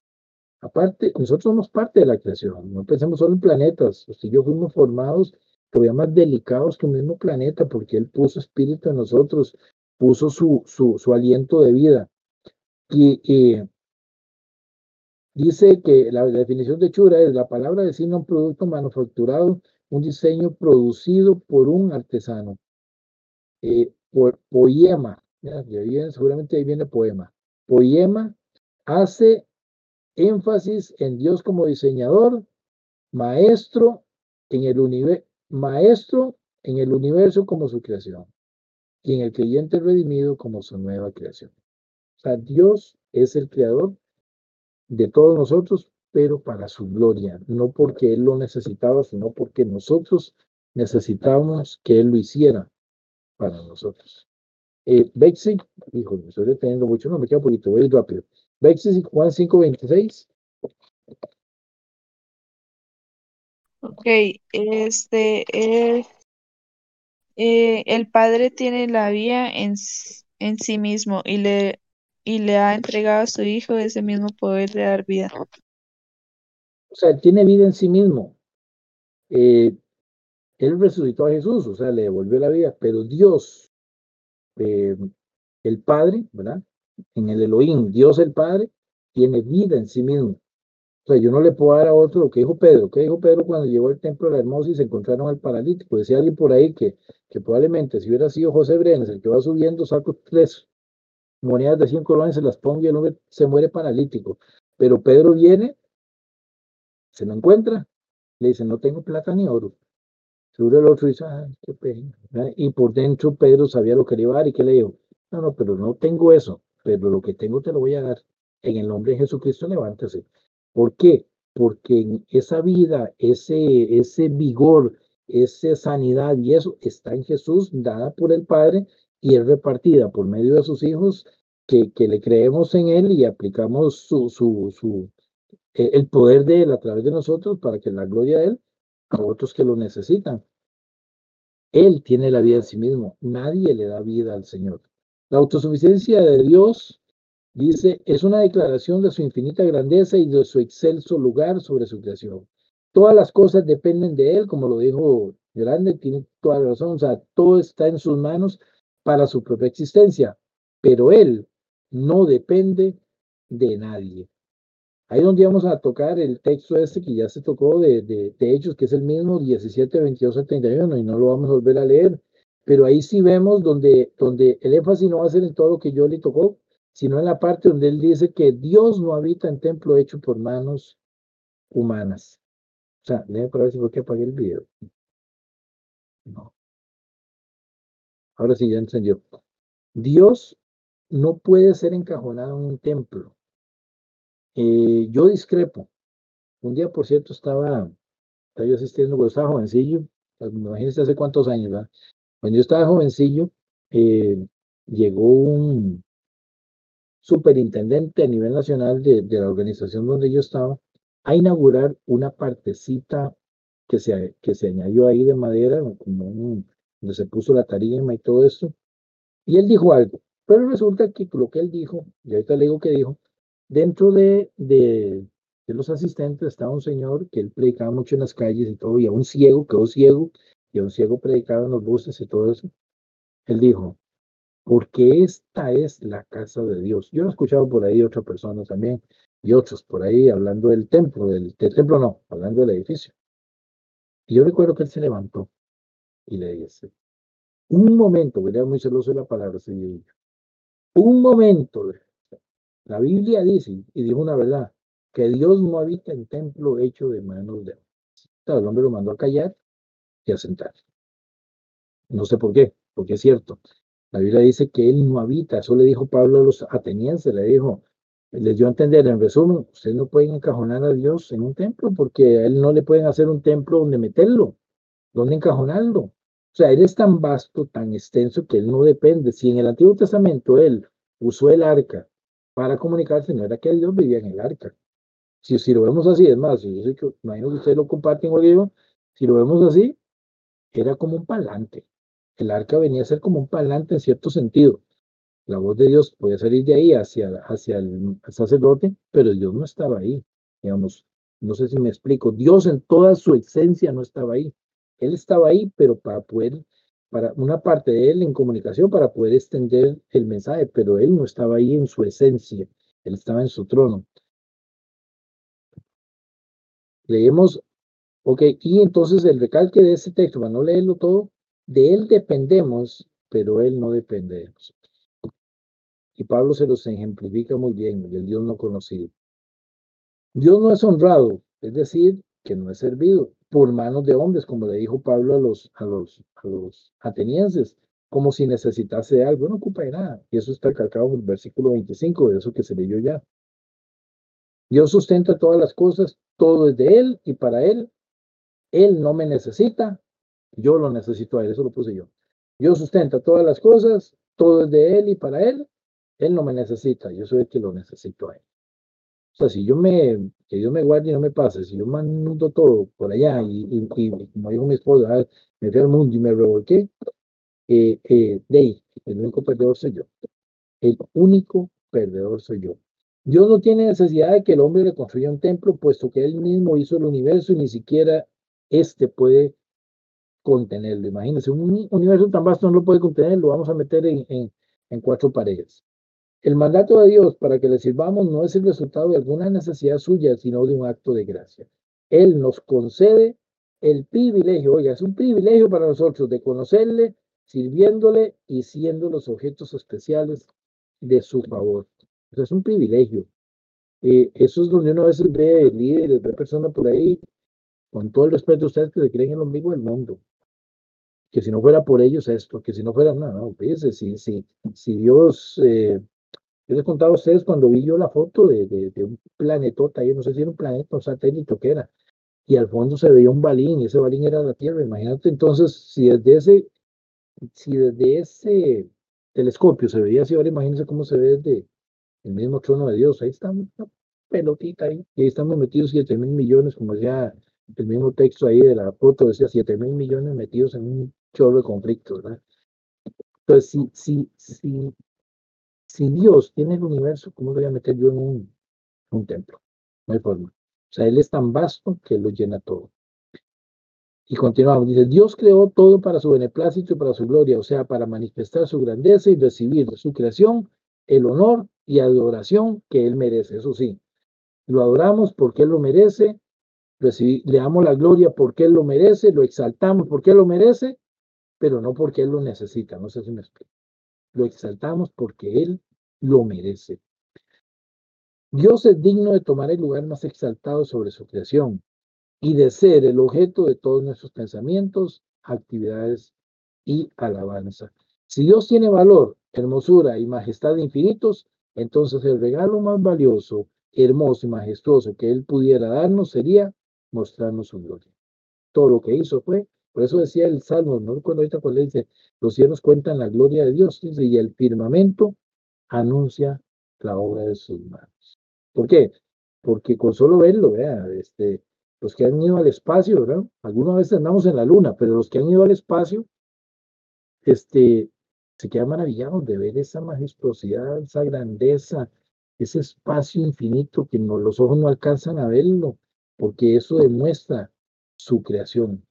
[SPEAKER 1] Aparte, nosotros somos parte de la creación, no pensemos solo en planetas, usted y yo fuimos formados todavía más delicados que un mismo planeta, porque Él puso espíritu en nosotros, puso su, su, aliento de vida. Y, y Dice que la, definición de chura es la palabra designa un producto manufacturado, un diseño producido por un artesano. Eh, por, poema, seguramente ahí viene poema. Poema hace énfasis en Dios como diseñador, maestro en el universo, maestro en el universo como su creación y en el creyente redimido como su nueva creación. O sea, Dios es el creador de todos nosotros, pero para su gloria, no porque Él lo necesitaba, sino porque nosotros necesitábamos que Él lo hiciera para nosotros. Eh, Bexi, hijo, me estoy deteniendo mucho, no me queda poquito, voy rápido. Bexi, Juan 5.26.
[SPEAKER 3] Ok, este es, eh, el Padre tiene la vida en, en sí mismo y le, y le ha entregado a su Hijo ese mismo poder de dar vida.
[SPEAKER 1] O sea, tiene vida en sí mismo. Eh, él resucitó a Jesús, o sea, le devolvió la vida, pero Dios, eh, el Padre, ¿verdad? En el Elohim, Dios el Padre, tiene vida en sí mismo. O sea, yo no le puedo dar a otro lo que dijo Pedro. ¿Qué dijo Pedro cuando llegó al templo de la hermosa y se encontraron al paralítico? Decía alguien por ahí que, que probablemente si hubiera sido José Brenes el que va subiendo, saco tres monedas de 100 colones, se las pongo y hombre se muere paralítico. Pero Pedro viene, se lo encuentra, le dice, no tengo plata ni oro. Seguro el otro dice, ay, qué pena. Y por dentro Pedro sabía lo que le iba a dar y que le dijo, no, no, pero no tengo eso, pero lo que tengo te lo voy a dar. En el nombre de Jesucristo, levántese. ¿Por qué? Porque en esa vida, ese, ese vigor, esa sanidad y eso está en Jesús, dada por el Padre y es repartida por medio de sus hijos que, que le creemos en Él y aplicamos su, su, su, eh, el poder de Él a través de nosotros para que la gloria de Él a otros que lo necesitan. Él tiene la vida en sí mismo, nadie le da vida al Señor. La autosuficiencia de Dios, dice, es una declaración de su infinita grandeza y de su excelso lugar sobre su creación. Todas las cosas dependen de Él, como lo dijo Grande, tiene toda la razón, o sea, todo está en sus manos para su propia existencia, pero Él no depende de nadie. Ahí donde vamos a tocar el texto este que ya se tocó de, de, de Hechos, que es el mismo 17, 22 al 31, y no lo vamos a volver a leer. Pero ahí sí vemos donde, donde el énfasis no va a ser en todo lo que yo le tocó, sino en la parte donde él dice que Dios no habita en templo hecho por manos humanas. O sea, para ver si fue que apagué el video. No. Ahora sí ya entendió. Dios no puede ser encajonado en un templo. Eh, yo discrepo. Un día, por cierto, estaba, estaba yo asistiendo cuando estaba jovencillo, imagínense hace cuántos años, ¿verdad? Cuando yo estaba jovencillo, eh, llegó un superintendente a nivel nacional de, de, la organización donde yo estaba a inaugurar una partecita que se, que se añadió ahí de madera, como un, donde se puso la tarima y todo esto. Y él dijo algo, pero resulta que lo que él dijo, y ahorita le digo que dijo, dentro de, de, de, los asistentes estaba un señor que él predicaba mucho en las calles y todo, y a un ciego, quedó ciego, y a un ciego predicaba en los buses y todo eso. Él dijo, porque esta es la casa de Dios. Yo he escuchado por ahí otra persona también, y otros por ahí hablando del templo, del, del templo no, hablando del edificio. Y yo recuerdo que él se levantó y le dice, un momento, era muy celoso de la palabra, señor. Un momento, la Biblia dice, y dijo una verdad, que Dios no habita en templo hecho de manos de hombres. El hombre lo mandó a callar y a sentar. No sé por qué, porque es cierto. La Biblia dice que él no habita, eso le dijo Pablo a los atenienses, le dijo, les dio a entender, en resumen, ustedes no pueden encajonar a Dios en un templo porque a él no le pueden hacer un templo donde meterlo, donde encajonarlo. O sea, él es tan vasto, tan extenso que él no depende. Si en el Antiguo Testamento él usó el arca para comunicarse, no era que Dios vivía en el arca. Si, si lo vemos así, es más, yo sé que imagino que ustedes lo comparten con yo, si lo vemos así, era como un palante. El arca venía a ser como un palante en cierto sentido. La voz de Dios podía salir de ahí hacia, hacia el sacerdote, pero Dios no estaba ahí. Digamos, no sé si me explico. Dios en toda su esencia no estaba ahí. Él estaba ahí, pero para poder, para una parte de él en comunicación, para poder extender el mensaje, pero él no estaba ahí en su esencia. Él estaba en su trono. Leemos, ok, y entonces el recalque de ese texto, para no leerlo todo, de él dependemos, pero él no depende de nosotros. Y Pablo se los ejemplifica muy bien, del Dios no conocido. Dios no es honrado, es decir, que no es servido por manos de hombres, como le dijo Pablo a los, a los, a los atenienses, como si necesitase algo, no ocupa de nada. Y eso está calcado en el versículo 25, de eso que se leyó ya. Dios sustenta todas las cosas, todo es de Él y para Él. Él no me necesita, yo lo necesito a Él, eso lo puse yo. Dios sustenta todas las cosas todo es de Él y para Él, Él no me necesita, yo soy el que lo necesito a Él. O sea, si yo me, que Dios me guarde y no me pase, si yo mando todo por allá y, y, como dijo mi esposa, ah, me fui al mundo y me revolqué, eh, eh, de ahí, el único perdedor soy yo. El único perdedor soy yo. Dios no tiene necesidad de que el hombre le construya un templo, puesto que él mismo hizo el universo y ni siquiera este puede contenerlo. Imagínense, un universo tan vasto no lo puede contener, lo vamos a meter en, cuatro paredes. El mandato de Dios para que le sirvamos no es el resultado de alguna necesidad suya, sino de un acto de gracia. Él nos concede el privilegio, oiga, es un privilegio para nosotros de conocerle, sirviéndole y siendo los objetos especiales de su favor. es un privilegio. Eh, eso es donde uno a veces ve líderes, ve personas por ahí, con todo el respeto a ustedes que se creen en lo mismo del mundo. Que si no fuera por ellos esto, que si no fuera nada, no, fíjense, si, si, si Dios, eh, yo les contaba a ustedes cuando vi yo la foto de, de, un planetota, yo no sé si era un planeta o satélite o qué era, y al fondo se veía un balín, y ese balín era la Tierra, imagínate entonces, si desde ese, si desde ese telescopio se veía así, ahora imagínense cómo se ve desde el mismo trono de Dios, ahí está una pelotita ahí, y ahí estamos metidos 7 mil millones, como decía el mismo texto ahí de la foto, decía 7 mil millones metidos en un chorro de conflictos, ¿verdad? Entonces, si, si, si, si Dios tiene el universo, ¿cómo voy a meter yo en un, un templo? No hay forma. O sea, Él es tan vasto que lo llena todo. Y continuamos, dice, Dios creó todo para su beneplácito y para su gloria, o sea, para manifestar su grandeza y recibir de su creación el honor y adoración que Él merece. Eso sí, lo adoramos porque Él lo merece, le damos la gloria porque Él lo merece, lo exaltamos porque Él lo merece, pero no porque Él lo necesita, no sé si me explico. Lo exaltamos porque Él lo merece. Dios es digno de tomar el lugar más exaltado sobre su creación y de ser el objeto de todos nuestros pensamientos, actividades y alabanza. Si Dios tiene valor, hermosura y majestad infinitos, entonces el regalo más valioso, hermoso y majestuoso que Él pudiera darnos sería mostrarnos su gloria. Todo lo que hizo fue, por eso decía el Salmo, no recuerdo ahorita cuál dice, los cielos cuentan la gloria de Dios, y el firmamento anuncia la obra de sus manos. ¿Por qué? Porque con solo verlo, vea, este, los que han ido al espacio, ¿verdad? Algunas veces andamos en la luna, pero los que han ido al espacio, este, se quedan maravillados de ver esa majestuosidad, esa grandeza, ese espacio infinito que no, los ojos no alcanzan a verlo, porque eso demuestra su creación.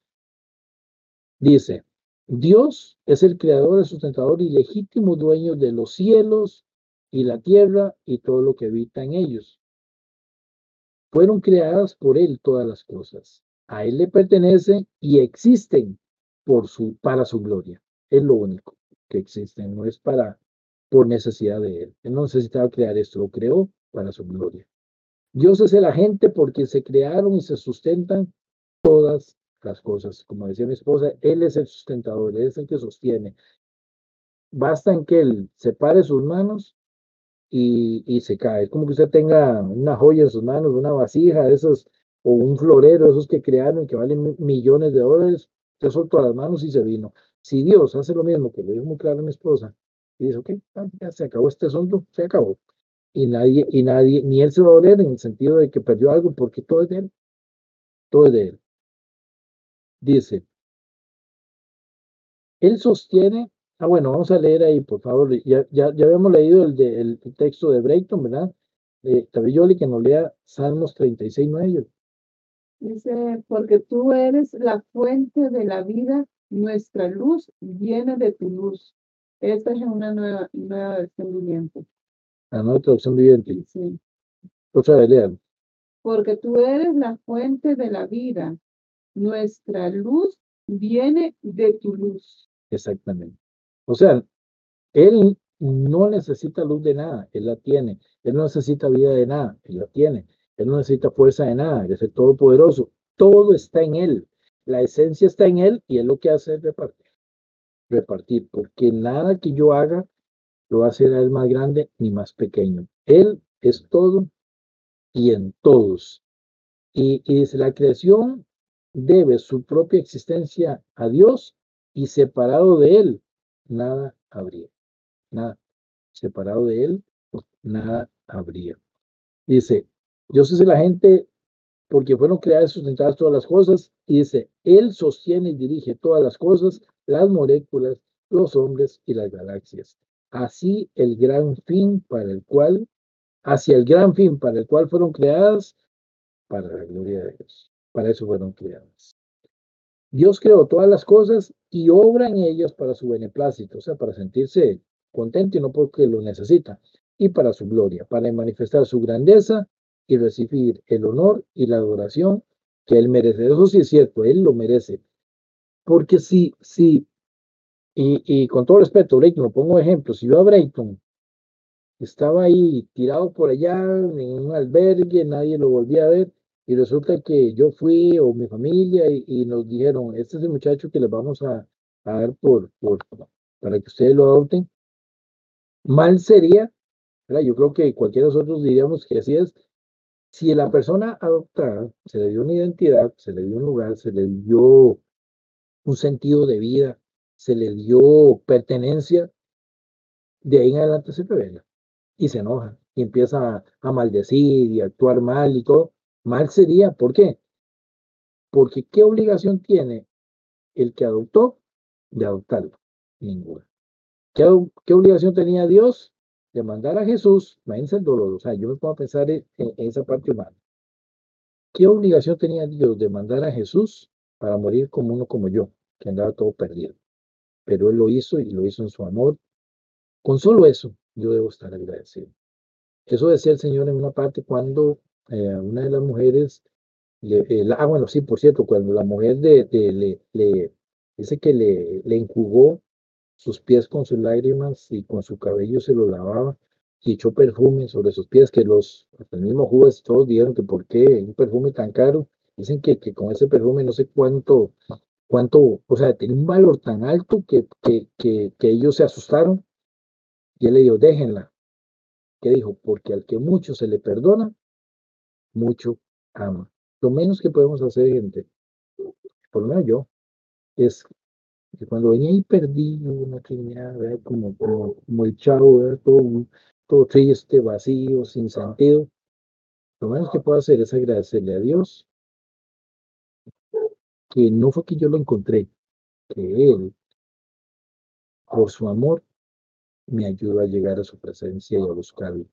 [SPEAKER 1] Dice, Dios es el creador, el sustentador y legítimo dueño de los cielos y la tierra y todo lo que habita en ellos. Fueron creadas por Él todas las cosas. A Él le pertenecen y existen por su, para su gloria. Es lo único que existen, no es para por necesidad de Él. Él no necesitaba crear esto, lo creó para su gloria. Dios es el agente porque se crearon y se sustentan todas las cosas. Como decía mi esposa, Él es el sustentador, Él es el que sostiene. Basta en que Él separe sus manos y, se cae. Es como que usted tenga una joya en sus manos, una vasija de esos, o un florero, esos que crearon que valen millones de dólares, se soltó las manos y se vino. Si Dios hace lo mismo, que lo dijo muy claro a mi esposa, y dice, ok, ya se acabó este asunto, se acabó. Y nadie, y nadie, ni él se va a doler en el sentido de que perdió algo, porque todo es de él. Todo es de él. Dice, él sostiene Ah, bueno, vamos a leer ahí, por favor. Ya, ya, ya habíamos leído el, de, el, texto de Brayton, ¿verdad? De Tabilloli, que nos lea Salmos 36, 9.
[SPEAKER 4] Dice, porque tú eres la fuente de la vida, nuestra luz viene de tu luz. Esta es una nueva, nueva versión.
[SPEAKER 1] La nueva traducción viviente.
[SPEAKER 4] Sí.
[SPEAKER 1] Otra vez, lean.
[SPEAKER 4] Porque tú eres la fuente de la vida, nuestra luz viene de tu luz.
[SPEAKER 1] Exactamente. O sea, él no necesita luz de nada, él la tiene. Él no necesita vida de nada, él la tiene. Él no necesita fuerza de nada, él es el todopoderoso. Todo está en él. La esencia está en él y él lo que hace es repartir. Repartir, porque nada que yo haga lo va a él más grande ni más pequeño. Él es todo y en todos. Y, y dice, la creación debe su propia existencia a Dios y separado de él nada habría. nada. Separado de Él, nada habría. Dice, sé si la gente, porque fueron creadas y sustentadas todas las cosas, y dice, Él sostiene y dirige todas las cosas, las moléculas, los hombres y las galaxias. Así el gran fin para el cual, hacia el gran fin para el cual fueron creadas, para la gloria de Dios. Para eso fueron creadas. Dios creó todas las cosas y obra en ellas para su beneplácito, o sea, para sentirse contento y no porque lo necesita, y para su gloria, para manifestar su grandeza y recibir el honor y la adoración que él merece. Eso sí es cierto, él lo merece. Porque si, si, y, y con todo respeto, Brayton, pongo ejemplo, si yo a Brayton estaba ahí tirado por allá en un albergue, nadie lo volvía a ver, y resulta que yo fui o mi familia y, nos dijeron, este es el muchacho que les vamos a, dar por, por, para que ustedes lo adopten. Mal sería, yo creo que cualquiera de nosotros diríamos que así es, si la persona adoptada se le dio una identidad, se le dio un lugar, se le dio un sentido de vida, se le dio pertenencia, de ahí en adelante se revela y se enoja y empieza a, maldecir y a actuar mal y todo. Mal sería, ¿por qué? Porque ¿qué obligación tiene el que adoptó de adoptarlo? Ninguna. ¿Qué, qué obligación tenía Dios? De mandar a Jesús, imagínense el dolor, o sea, yo me puedo pensar en, esa parte humana. ¿Qué obligación tenía Dios de mandar a Jesús para morir como uno como yo, que andaba todo perdido? Pero Él lo hizo y lo hizo en su amor. Con solo eso, yo debo estar agradecido. Eso decía el Señor en una parte cuando eh, una de las mujeres, eh, ah, bueno, sí, por cierto, cuando la mujer le, le, dice que le, le enjugó sus pies con sus lágrimas y con su cabello se lo lavaba y echó perfume sobre sus pies, que los, el mismo jueves todos dijeron que por qué un perfume tan caro, dicen que, que con ese perfume no sé cuánto, cuánto, o sea, tiene un valor tan alto que, que, que, que ellos se asustaron y él le dijo, déjenla. ¿Qué dijo? Porque al que mucho se le perdona, mucho ama. Lo menos que podemos hacer, gente, por lo menos yo, es que cuando venía ahí perdido, una criminal, como, como, como, el chavo, todo, todo triste, vacío, sin sentido, lo menos que puedo hacer es agradecerle a Dios que no fue que yo lo encontré, que Él, por su amor, me ayudó a llegar a su presencia y a buscarlo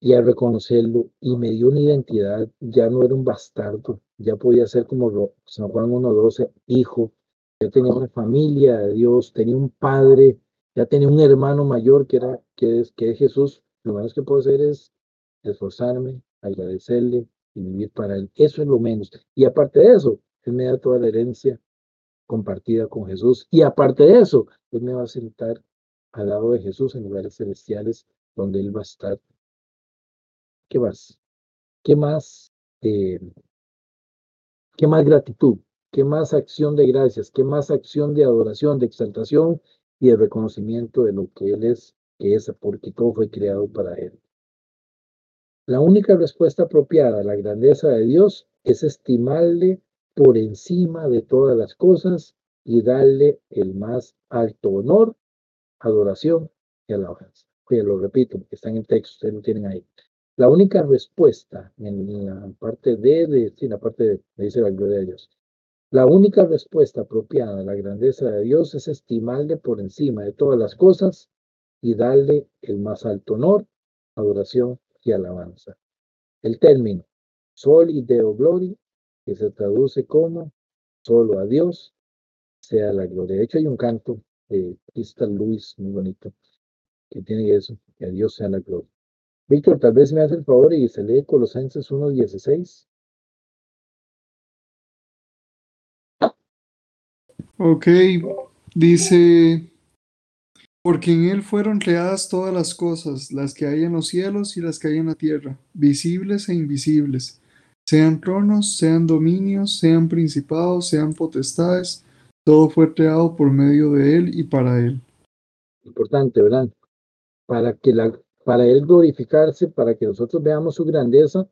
[SPEAKER 1] y al reconocerlo y me dio una identidad, ya no era un bastardo, ya podía ser como San Juan 1.12, hijo, ya tenía una familia de Dios, tenía un padre, ya tenía un hermano mayor que era que es, que es Jesús. Lo menos que puedo hacer es esforzarme, agradecerle y vivir para él. Eso es lo menos. Y aparte de eso, él me da toda la herencia compartida con Jesús. Y aparte de eso, él me va a sentar al lado de Jesús en lugares celestiales donde él va a estar ¿Qué más? ¿Qué más? Eh, ¿Qué más gratitud? ¿Qué más acción de gracias? ¿Qué más acción de adoración, de exaltación y de reconocimiento de lo que Él es, que es porque todo fue creado para Él? La única respuesta apropiada a la grandeza de Dios es estimarle por encima de todas las cosas y darle el más alto honor, adoración y alabanza. Oye, lo repito, porque está en el texto, ustedes lo tienen ahí. La única respuesta en la parte de, de sí, la parte de, dice la gloria de Dios. La única respuesta apropiada a la grandeza de Dios es estimarle por encima de todas las cosas y darle el más alto honor, adoración y alabanza. El término Sol Deo Glory, que se traduce como solo a Dios sea la gloria. De hecho, hay un canto de Crystal Luis muy bonito que tiene eso, que a Dios sea la gloria. Víctor, tal vez me hace el favor y se lee Colosenses 1.16.
[SPEAKER 5] Ok, dice, porque en Él fueron creadas todas las cosas, las que hay en los cielos y las que hay en la tierra, visibles e invisibles, sean tronos, sean dominios, sean principados, sean potestades, todo fue creado por medio de Él y para Él.
[SPEAKER 1] Importante, ¿verdad? Para que la para Él glorificarse, para que nosotros veamos su grandeza.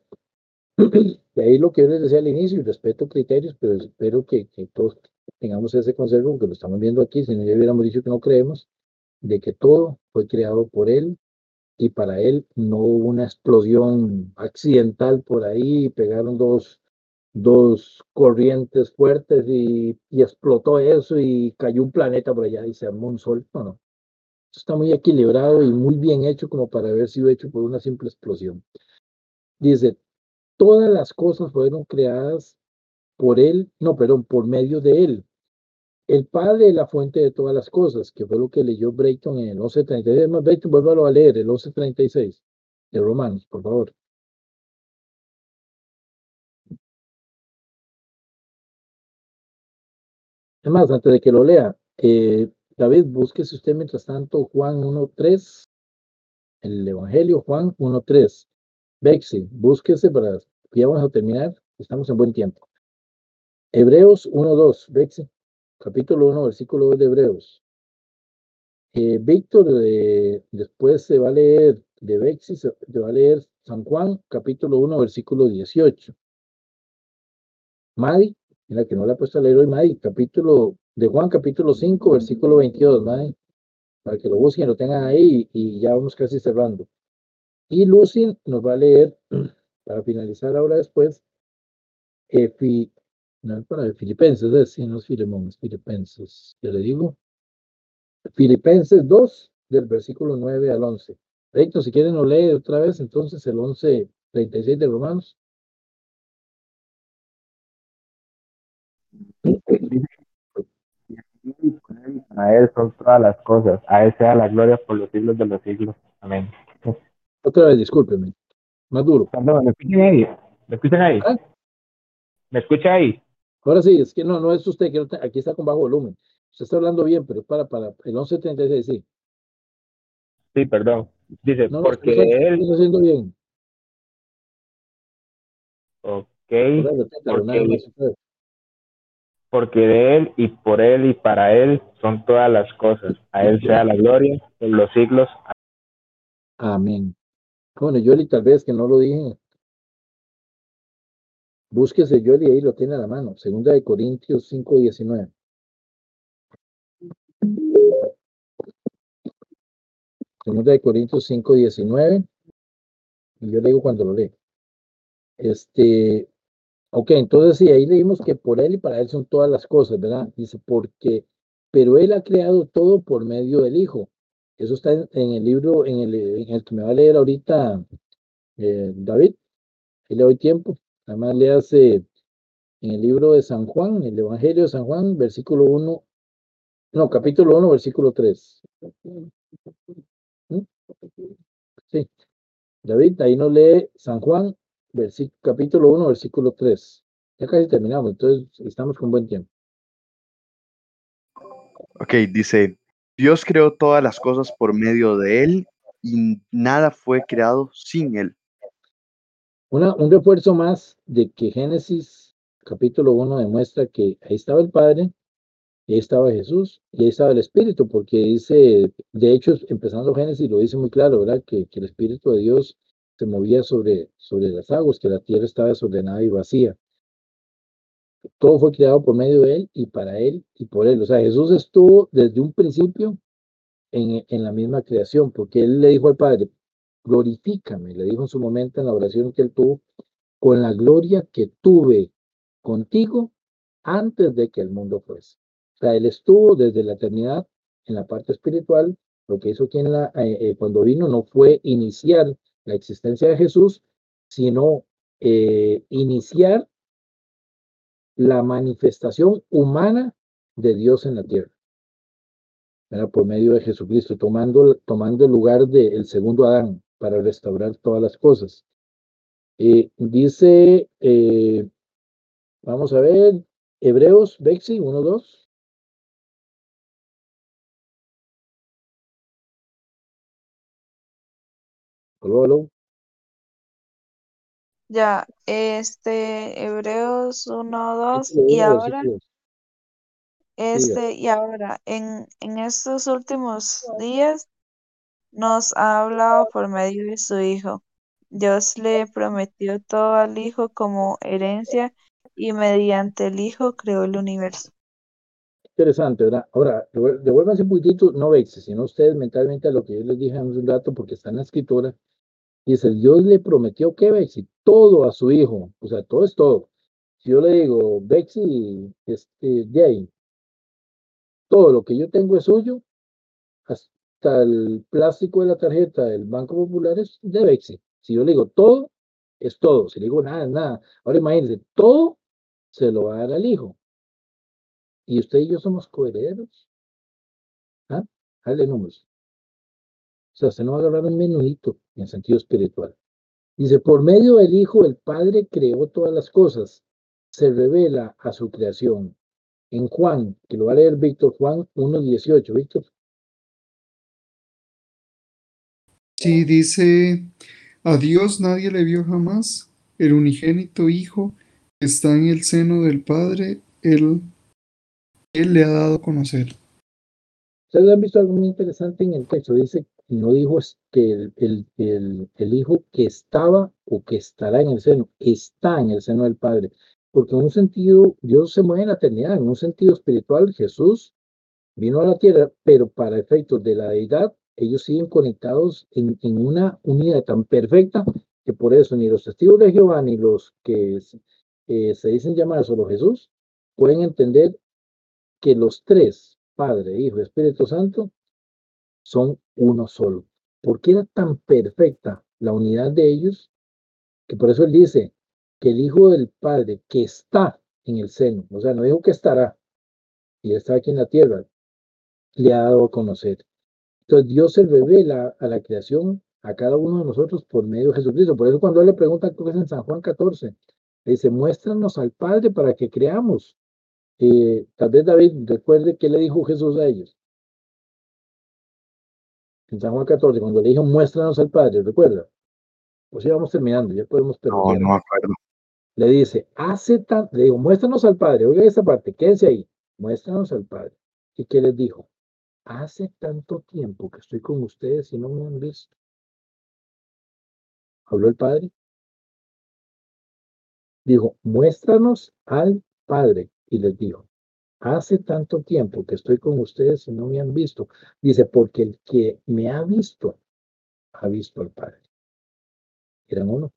[SPEAKER 1] Y ahí lo que yo les decía al inicio, y respeto criterios, pero espero que, todos tengamos ese consejo, que lo estamos viendo aquí, si no ya hubiéramos dicho que no creemos, de que todo fue creado por Él y para Él no hubo una explosión accidental por ahí, pegaron dos, dos corrientes fuertes y, y explotó eso y cayó un planeta por allá y se armó un sol. No, no. Está muy equilibrado y muy bien hecho como para haber sido hecho por una simple explosión. Dice, todas las cosas fueron creadas por Él, no, perdón, por medio de Él. El Padre es la fuente de todas las cosas, que fue lo que leyó Brayton en el 1136. Más, Brayton, vuélvalo a leer, el 1136 de Romanos, por favor. Es más, antes de que lo lea, eh, David, búsquese usted mientras tanto Juan 1.3, el Evangelio Juan 1.3. Bexi, búsquese para, ya vamos a terminar, estamos en buen tiempo. Hebreos 1.2, Bexi, capítulo 1, versículo 2 de Hebreos. Eh, Víctor, eh, después se va a leer de Bexi, se, va a leer San Juan, capítulo 1, versículo 18. Madi, mira que no le ha puesto a leer hoy Madi, capítulo de Juan, capítulo 5, versículo 22, Madi, para que lo busquen, lo tengan ahí y, ya vamos casi cerrando. Y Lucy nos va a leer, para finalizar ahora después, eh, fi, para Filipenses, es decir, no es Filemón, es Filipenses, ya le digo. Filipenses 2, del versículo 9 al 11. Recto, si quieren lo lee otra vez, entonces el 11, 36 de Romanos.
[SPEAKER 6] A él son todas las cosas, a él sea la gloria por los siglos de los siglos. Amén.
[SPEAKER 1] Otra vez, discúlpeme. Más duro.
[SPEAKER 6] Perdón, ¿me escuchan ahí? ¿Me escuchan ahí?
[SPEAKER 1] ¿Ah?
[SPEAKER 6] ¿Me escucha ahí?
[SPEAKER 1] Ahora sí, es que no, no es usted, que aquí está con bajo volumen. Usted está hablando bien, pero es para, para el 1136, sí.
[SPEAKER 6] Sí, perdón. Dice,
[SPEAKER 1] No, no,
[SPEAKER 6] porque
[SPEAKER 1] está,
[SPEAKER 6] él,
[SPEAKER 1] está haciendo bien.
[SPEAKER 6] ok, porque, porque de él y por él y para él son todas las cosas. A él sea la gloria por los siglos.
[SPEAKER 1] Amén. Bueno, Yoli, tal vez que no lo dije. Búsquese Yoli, ahí lo tiene a la mano. Segunda de Corintios 5, 19. Segunda de Corintios 5, 19. Y yo le digo cuando lo lee. Este, ok, entonces sí, ahí leímos que por él y para él son todas las cosas, ¿verdad? Dice, porque, pero él ha creado todo por medio del Hijo. Eso está en, el libro, en el, que me va a leer ahorita eh, David. Ahí le doy tiempo. Además le hace en el libro de San Juan, el Evangelio de San Juan, versículo 1, no, capítulo 1, versículo 3. ¿Mm? Sí. David, ahí nos lee San Juan, versi- capítulo 1, versículo 3. Ya casi terminamos, entonces estamos con buen tiempo.
[SPEAKER 2] Ok, dice, Dios creó todas las cosas por medio de Él y nada fue creado sin Él.
[SPEAKER 1] Un refuerzo más de que Génesis capítulo 1 demuestra que ahí estaba el Padre, ahí estaba Jesús, y ahí estaba el Espíritu, porque dice, de hecho, empezando Génesis lo dice muy claro, ¿verdad? Que, que el Espíritu de Dios se movía sobre, sobre las aguas, que la tierra estaba desordenada y vacía. Todo fue creado por medio de Él y para Él y por Él. O sea, Jesús estuvo desde un principio en, en la misma creación, porque Él le dijo al Padre, glorifícame, le dijo en su momento en la oración que Él tuvo, con la gloria que tuve contigo antes de que el mundo fuese. O sea, Él estuvo desde la eternidad en la parte espiritual. Lo que hizo aquí en la, eh, eh, cuando vino no fue iniciar la existencia de Jesús, sino eh, iniciar la manifestación humana de Dios en la tierra. ¿verdad? Por medio de Jesucristo, tomando, tomando el lugar del segundo Adán para restaurar todas las cosas. Eh, dice, eh, vamos a ver, Hebreos, Bexi, 1, 2. Aló, aló.
[SPEAKER 3] Ya, este, Hebreos 1, 2,
[SPEAKER 1] Capítulo
[SPEAKER 3] y
[SPEAKER 1] 1,
[SPEAKER 3] ahora,
[SPEAKER 1] versículo 2. Siga.
[SPEAKER 3] este, y ahora, en, en estos últimos días nos ha hablado por medio de su Hijo. Dios le prometió todo al Hijo como herencia y mediante el Hijo creó el universo.
[SPEAKER 1] Interesante, ¿verdad? Ahora, devuélvanse un poquitito, no Bexi, sino ustedes mentalmente a lo que yo les dije hace un rato, porque está en la escritura. Dice, Dios le prometió que Bexi, todo a su hijo, o sea, todo es todo. Si yo le digo, Bexi, este, ahí, todo lo que yo tengo es suyo, el plástico de la tarjeta del Banco Popular es de Bexi. Si yo le digo todo, es todo. Si le digo nada, es nada. Ahora imagínense, todo se lo va a dar al hijo. Y usted y yo somos coherederos. ¿Ah? Dale números. O sea, usted no va a agarrar un menudito en sentido espiritual. Dice, por medio del Hijo, el Padre creó todas las cosas. Se revela a su creación. En Juan, que lo va a leer Víctor, Juan 1.18. Víctor,
[SPEAKER 5] Sí, dice, a Dios nadie le vio jamás, el unigénito Hijo está en el seno del Padre, Él, él le ha dado a conocer.
[SPEAKER 1] Ustedes han visto algo muy interesante en el texto. Dice, no dijo que el, el, el, el hijo que estaba o que estará en el seno, está en el seno del Padre. Porque en un sentido, Dios se mueve en la eternidad, en un sentido espiritual, Jesús vino a la tierra, pero para efectos de la deidad, ellos siguen conectados en, una unidad tan perfecta que por eso ni los testigos de Jehová ni los que eh, se dicen llamar solo Jesús pueden entender que los tres, Padre, Hijo y Espíritu Santo, son uno solo. Porque era tan perfecta la unidad de ellos que por eso él dice que el Hijo del Padre que está en el seno, o sea, no dijo que estará y está aquí en la tierra, le ha dado a conocer. Entonces Dios se revela a la creación, a cada uno de nosotros por medio de Jesucristo. Por eso cuando él le pregunta, creo que es en San Juan 14, le dice, muéstranos al Padre para que creamos. Eh, tal vez David recuerde qué le dijo Jesús a ellos. En San Juan 14, cuando le dijo, muéstranos al Padre, ¿recuerda? Pues ya vamos terminando, ya podemos
[SPEAKER 2] No,
[SPEAKER 1] terminar.
[SPEAKER 2] no me acuerdo.
[SPEAKER 1] Le dice, hace tan, le digo, muéstranos al Padre, oiga esta parte, quédense ahí, muéstranos al Padre. ¿Y qué les dijo? Hace tanto tiempo que estoy con ustedes y no me han visto. Habló el Padre. Dijo, muéstranos al Padre. Y les dijo, hace tanto tiempo que estoy con ustedes y no me han visto. Dice, porque el que me ha visto, ha visto al Padre. Eran uno.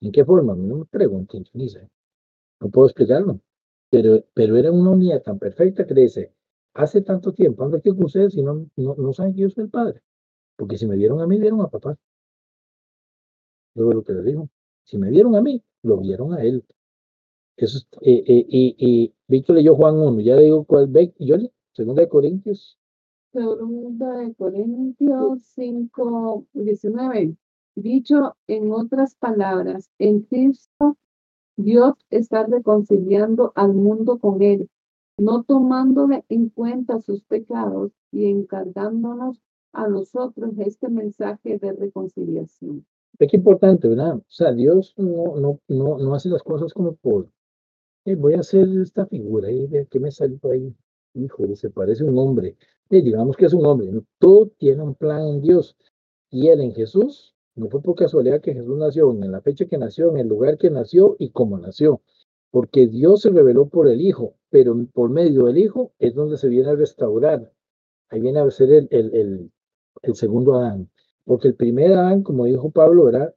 [SPEAKER 1] ¿En qué forma? No me pregunten, ni sé. No puedo explicarlo. Pero, pero era una unidad tan perfecta que dice, hace tanto tiempo aquí con ustedes y no, no, no saben que yo soy el Padre. Porque si me vieron a mí, vieron a papá. Luego lo que le dijo. Si me vieron a mí, lo vieron a él. Eso es, eh, eh, y, y Víctor leyó Juan 1, ya digo cuál, yo le, segunda de Corintios,
[SPEAKER 4] Segunda de Corintios 5, 19. Dicho en otras palabras, en Cristo Dios está reconciliando al mundo con él, no tomándole en cuenta sus pecados y encargándonos a nosotros este mensaje de reconciliación.
[SPEAKER 1] Ve qué importante, ¿verdad? O sea, Dios no, no, no, no hace las cosas como por, "Eh, voy a hacer esta figura y ve qué me salió ahí. Híjole, se parece un hombre. Eh, digamos que es un hombre. ¿no? Todo tiene un plan en Dios. Y él en Jesús, no fue por casualidad que Jesús nació en la fecha que nació, en el lugar que nació y cómo nació. Porque Dios se reveló por el Hijo, pero por medio del Hijo es donde se viene a restaurar. Ahí viene a ser el, el, segundo Adán. Porque el primer Adán, como dijo Pablo, ¿verdad?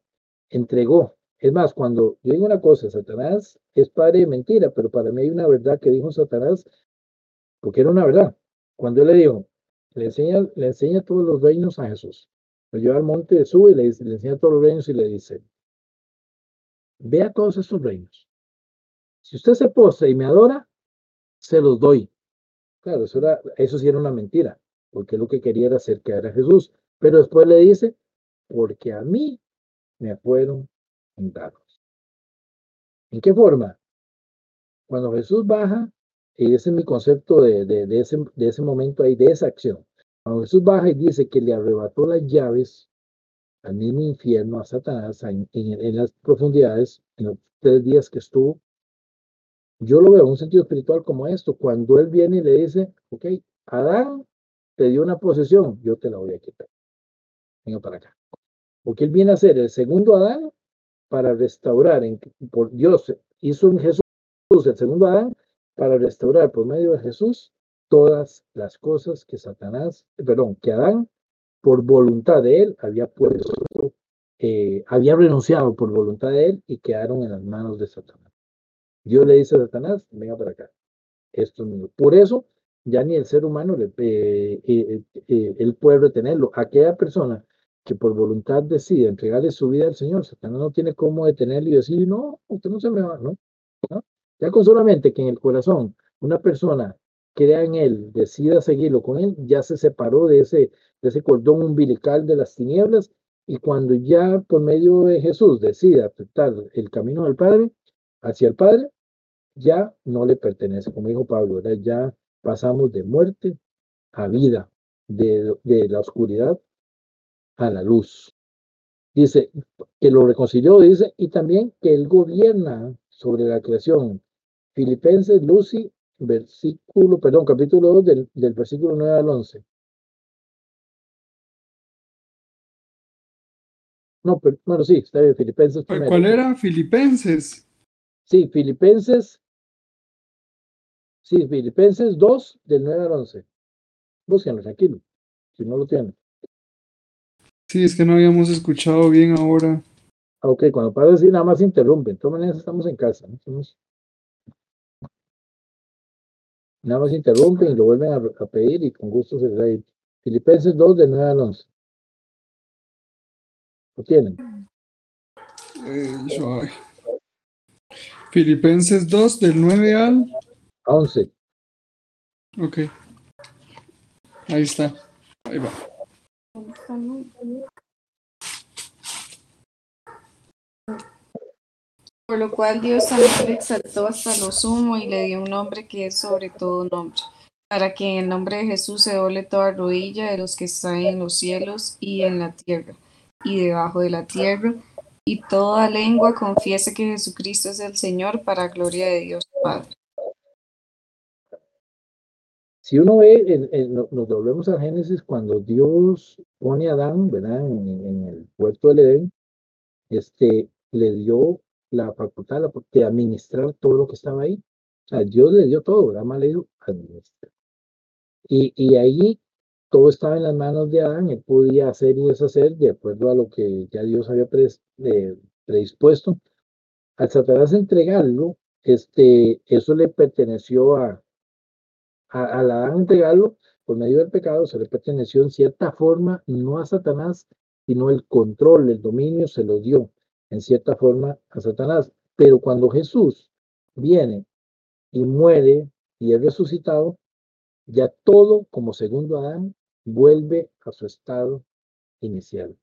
[SPEAKER 1] Entregó. Es más, cuando yo digo una cosa, Satanás es padre de mentira, pero para mí hay una verdad que dijo Satanás, porque era una verdad. Cuando él le dijo, le enseña, le enseña todos los reinos a Jesús. Lo lleva al monte, sube y le, dice, le enseña todos los reinos y le dice, vea todos estos reinos. Si usted se postra y me adora, se los doy. Claro, eso, era, eso sí era una mentira, porque lo que quería era hacer caer a Jesús. Pero después le dice, porque a mí me fueron dados. ¿En qué forma? Cuando Jesús baja, y ese es mi concepto de, de, de, ese, de ese momento ahí, de esa acción. Cuando Jesús baja y dice que le arrebató las llaves al mismo infierno, a Satanás, en, en, en las profundidades, en los tres días que estuvo, yo lo veo en un sentido espiritual como esto, cuando él viene y le dice, ok, Adán te dio una posesión, yo te la voy a quitar. Venga para acá. Porque él viene a ser el segundo Adán para restaurar, en, por Dios hizo en Jesús el segundo Adán para restaurar por medio de Jesús todas las cosas que Satanás, perdón, que Adán, por voluntad de él, había puesto, eh, había renunciado por voluntad de él y quedaron en las manos de Satanás. Dios le dice a Satanás, venga para acá, esto. Por eso, ya ni el ser humano, le, eh, eh, eh, él puede retenerlo. Aquella persona que por voluntad decide entregarle su vida al Señor, Satanás no tiene cómo detenerlo y decir, no, usted no se me va, ¿no? ¿No? Ya con solamente que en el corazón una persona crea en él, decida seguirlo con él, ya se separó de ese, de ese cordón umbilical de las tinieblas y cuando ya por medio de Jesús decida aceptar el camino del Padre, hacia el Padre, ya no le pertenece, como dijo Pablo, ¿verdad? ya pasamos de muerte a vida, de, de la oscuridad a la luz. Dice que lo reconcilió, dice, y también que él gobierna sobre la creación. Filipenses, Lucy, versículo, perdón, capítulo 2 del, del versículo 9 al 11. No, pero, bueno, sí, está bien, Filipenses
[SPEAKER 5] ¿Cuál
[SPEAKER 1] primero.
[SPEAKER 5] cuál era? Filipenses.
[SPEAKER 1] Sí, Filipenses. Sí, Filipenses 2, del 9 al 11. Búsquenlo, tranquilo, si no lo tienen.
[SPEAKER 5] Sí, es que no habíamos escuchado bien ahora.
[SPEAKER 1] Ah, Ok, cuando pasa así, nada más interrumpen. De todas maneras, estamos en casa. ¿no? Estamos- Nada más interrumpen y lo vuelven a, a pedir y con gusto se ahí. Filipenses 2, del 9 al 11. ¿Lo tienen?
[SPEAKER 5] Eh, suave. Filipenses 2 del 9 al...
[SPEAKER 1] A 11.
[SPEAKER 5] Ok. Ahí está. Ahí va.
[SPEAKER 7] Por lo cual Dios también le exaltó hasta lo sumo y le dio un nombre que es sobre todo nombre, para que en el nombre de Jesús se doble toda rodilla de los que están en los cielos y en la tierra y debajo de la tierra, y toda lengua confiese que Jesucristo es el Señor para gloria de Dios Padre.
[SPEAKER 1] Si uno ve, en- no- nos volvemos a Génesis, cuando Dios pone a Adán, ¿verdad? En, en el huerto del Edén, este, le dio la facultad de administrar todo lo que estaba ahí. O sea, Dios le dio todo, ¿verdad? Más le dijo, administra. Y, y ahí todo estaba en las manos de Adán, él podía hacer y deshacer de acuerdo a lo que ya Dios había predispuesto. Al Satanás entregarlo, este, eso le perteneció a, a, al Adán entregarlo por medio del pecado, se le perteneció en cierta forma, no a Satanás, sino el control, el dominio se lo dio en cierta forma a Satanás. Pero cuando Jesús viene y muere y es resucitado, ya todo como segundo Adán vuelve a su estado inicial.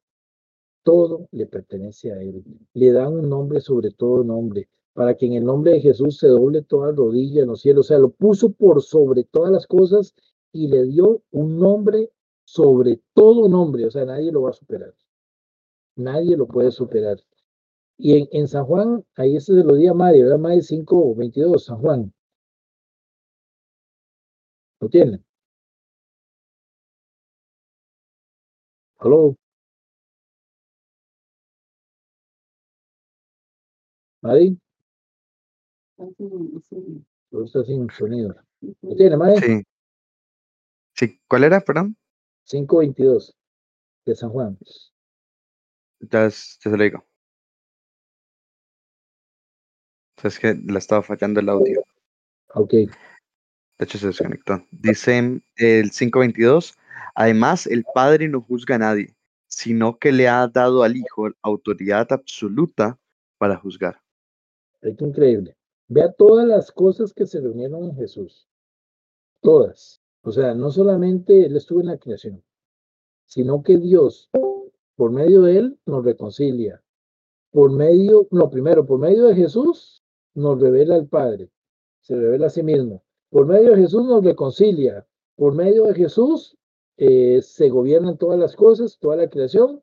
[SPEAKER 1] Todo le pertenece a él. Le dan un nombre sobre todo nombre, para que en el nombre de Jesús se doble toda rodilla en los cielos. O sea, lo puso por sobre todas las cosas y le dio un nombre sobre todo nombre. O sea, nadie lo va a superar. Nadie lo puede superar. Y en, San Juan, ahí este se lo di a Madre, ¿verdad? Madre 5, 22, San Juan. ¿Lo tienen?
[SPEAKER 4] Sí.
[SPEAKER 1] Todo está sin sonido. ¿Lo tiene, Madre?
[SPEAKER 2] Sí. Sí, ¿cuál era? Perdón.
[SPEAKER 1] 5.22 de San Juan.
[SPEAKER 2] Ya, es- ya se lo digo. O sea, es que le estaba fallando el audio.
[SPEAKER 1] Ok.
[SPEAKER 2] De hecho, se desconectó. Dice el 522, además el Padre no juzga a nadie, sino que le ha dado al Hijo autoridad absoluta para juzgar.
[SPEAKER 1] Es increíble. Vea todas las cosas que se reunieron en Jesús. Todas. O sea, no solamente Él estuvo en la creación, sino que Dios, por medio de Él, nos reconcilia. Por medio, no, primero, por medio de Jesús, nos revela al Padre. Se revela a sí mismo. Por medio de Jesús nos reconcilia. Por medio de Jesús eh, se gobiernan todas las cosas, toda la creación.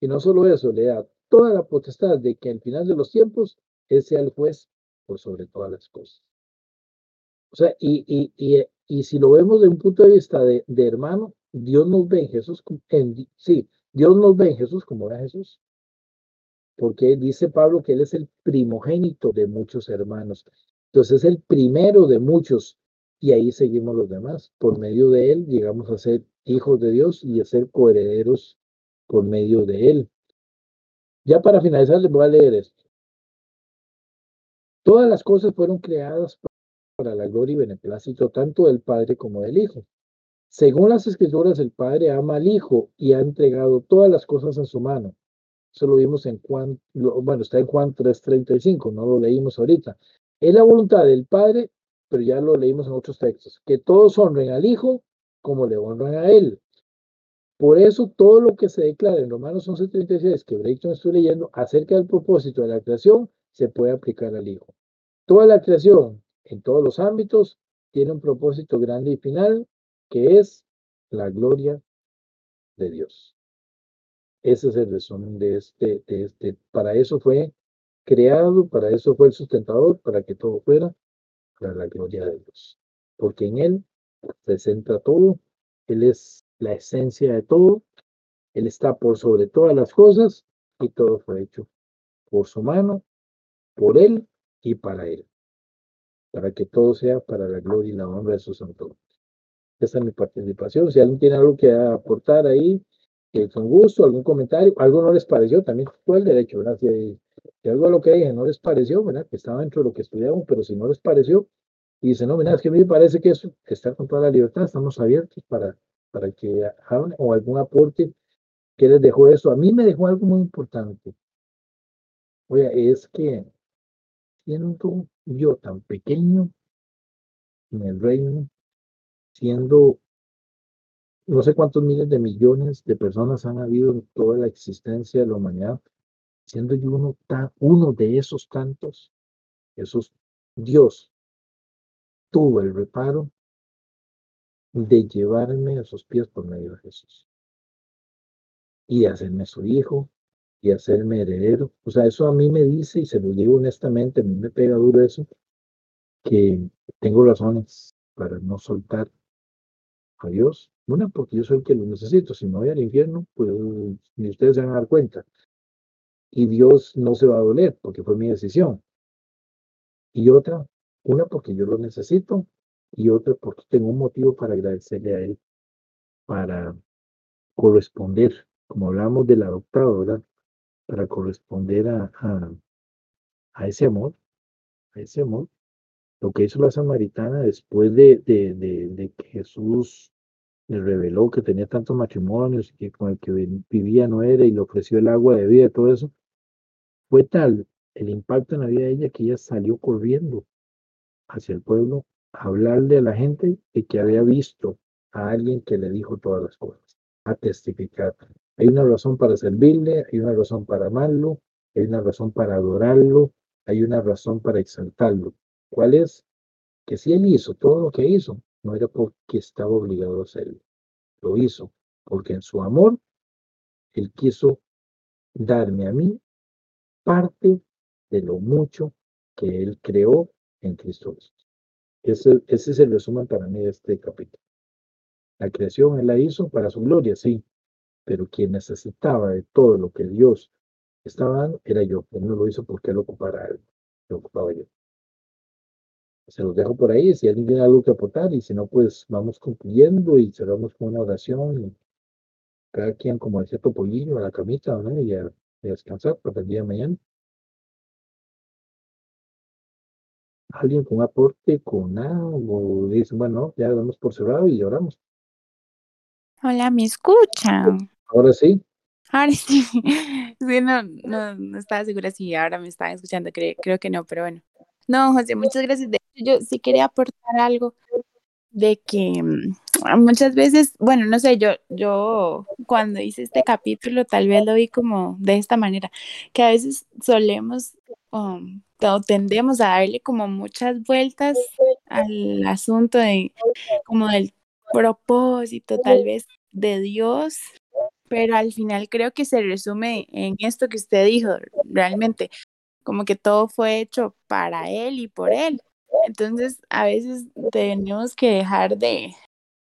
[SPEAKER 1] Y no solo eso, le da toda la potestad de que al final de los tiempos Él sea el juez por sobre todas las cosas. O sea, y, y, y, y si lo vemos de un punto de vista de, hermano, Dios nos ve en Jesús, en, sí, Dios nos ve en Jesús como era Jesús. Porque dice Pablo que Él es el primogénito de muchos hermanos. Entonces es el primero de muchos y ahí seguimos los demás. Por medio de él llegamos a ser hijos de Dios y a ser coherederos por medio de él. Ya para finalizar les voy a leer esto. Todas las cosas fueron creadas para la gloria y beneplácito tanto del Padre como del Hijo. Según las escrituras, el Padre ama al Hijo y ha entregado todas las cosas a su mano. Eso lo vimos en Juan, bueno, está en Juan 3:35, no lo leímos ahorita. Es la voluntad del Padre, pero ya lo leímos en otros textos, que todos honren al Hijo como le honran a Él. Por eso todo lo que se declara en Romanos 11:36, que Brayton estoy leyendo, acerca del propósito de la creación, se puede aplicar al Hijo. Toda la creación, en todos los ámbitos, tiene un propósito grande y final, que es la gloria de Dios. Ese es el resumen de este, de este. Para eso fue creado, para eso fue el sustentador, para que todo fuera para la gloria de Dios. Porque en Él se centra todo, Él es la esencia de todo, Él está por sobre todas las cosas y todo fue hecho por su mano, por Él y para Él, para que todo sea para la gloria y la honra de su santo. Esa es mi participación. Si alguien tiene algo que aportar ahí, que con gusto, algún comentario, algo no les pareció, también fue el derecho, ¿verdad? Si, algo de lo que dije no les pareció, ¿verdad? Que estaba dentro de lo que estudiamos, pero si no les pareció, y dicen, no, mira, es que a mí me parece que eso está con toda la libertad, estamos abiertos para, para que hagan o algún aporte que les dejó eso. A mí me dejó algo muy importante. Oye, es que siendo yo tan pequeño en el reino, siendo no sé cuántos miles de millones de personas han habido en toda la existencia de la humanidad, siendo yo uno, de esos tantos, esos Dios tuvo el reparo de llevarme a sus pies por medio de Jesús y hacerme su hijo y hacerme heredero. O sea, eso a mí me dice, y se lo digo honestamente, a mí me pega duro eso, que tengo razones para no soltar a Dios. Una, porque yo soy el que lo necesito. Si no voy al infierno, pues ni ustedes se van a dar cuenta. Y Dios no se va a doler porque fue mi decisión. Y otra, una porque yo lo necesito y otra porque tengo un motivo para agradecerle a Él, para corresponder, como hablamos del adoptado, ¿verdad? Para corresponder a, a, a ese amor, a ese amor lo que hizo la samaritana después de, de, de, que Jesús le reveló que tenía tantos matrimonios y que con el que vivía no era y le ofreció el agua de vida todo eso, fue tal el impacto en la vida de ella que ella salió corriendo hacia el pueblo a hablarle a la gente de que había visto a alguien que le dijo todas las cosas, a testificar. Hay una razón para servirle, hay una razón para amarlo, hay una razón para adorarlo, hay una razón para exaltarlo. ¿Cuál es? Que si él hizo todo lo que hizo, no era porque estaba obligado a hacerlo. Lo hizo porque en su amor, él quiso darme a mí parte de lo mucho que él creó en Cristo Jesús. Ese, ese es el resumen para mí de este capítulo. La creación él la hizo para su gloria, sí, pero quien necesitaba de todo lo que Dios estaba dando era yo. Él no lo hizo porque él ocupara algo, lo ocupaba yo se los dejo por ahí, si alguien tiene algo que aportar, y si no, pues vamos concluyendo y cerramos con una oración, y cada quien, como decía Topolillo, a la camita, ¿no? y, a, descansar para el día de mañana. Alguien con aporte, con algo, dice, bueno, ya damos por cerrado y oramos.
[SPEAKER 8] Hola, ¿me escuchan?
[SPEAKER 1] Ahora sí.
[SPEAKER 8] Ahora sí. sí no, no, no, estaba segura si ahora me estaban escuchando, creo, creo que no, pero bueno. No, José, muchas gracias. De hecho, yo sí quería aportar algo de que mm, muchas veces, bueno, no sé, yo, yo cuando hice este capítulo tal vez lo vi como de esta manera, que a veces solemos um, o tendemos a darle como muchas vueltas al asunto de como del propósito tal vez de Dios, pero al final creo que se resume en esto que usted dijo, realmente, como que todo fue hecho para él y por él. Entonces, a veces tenemos que dejar de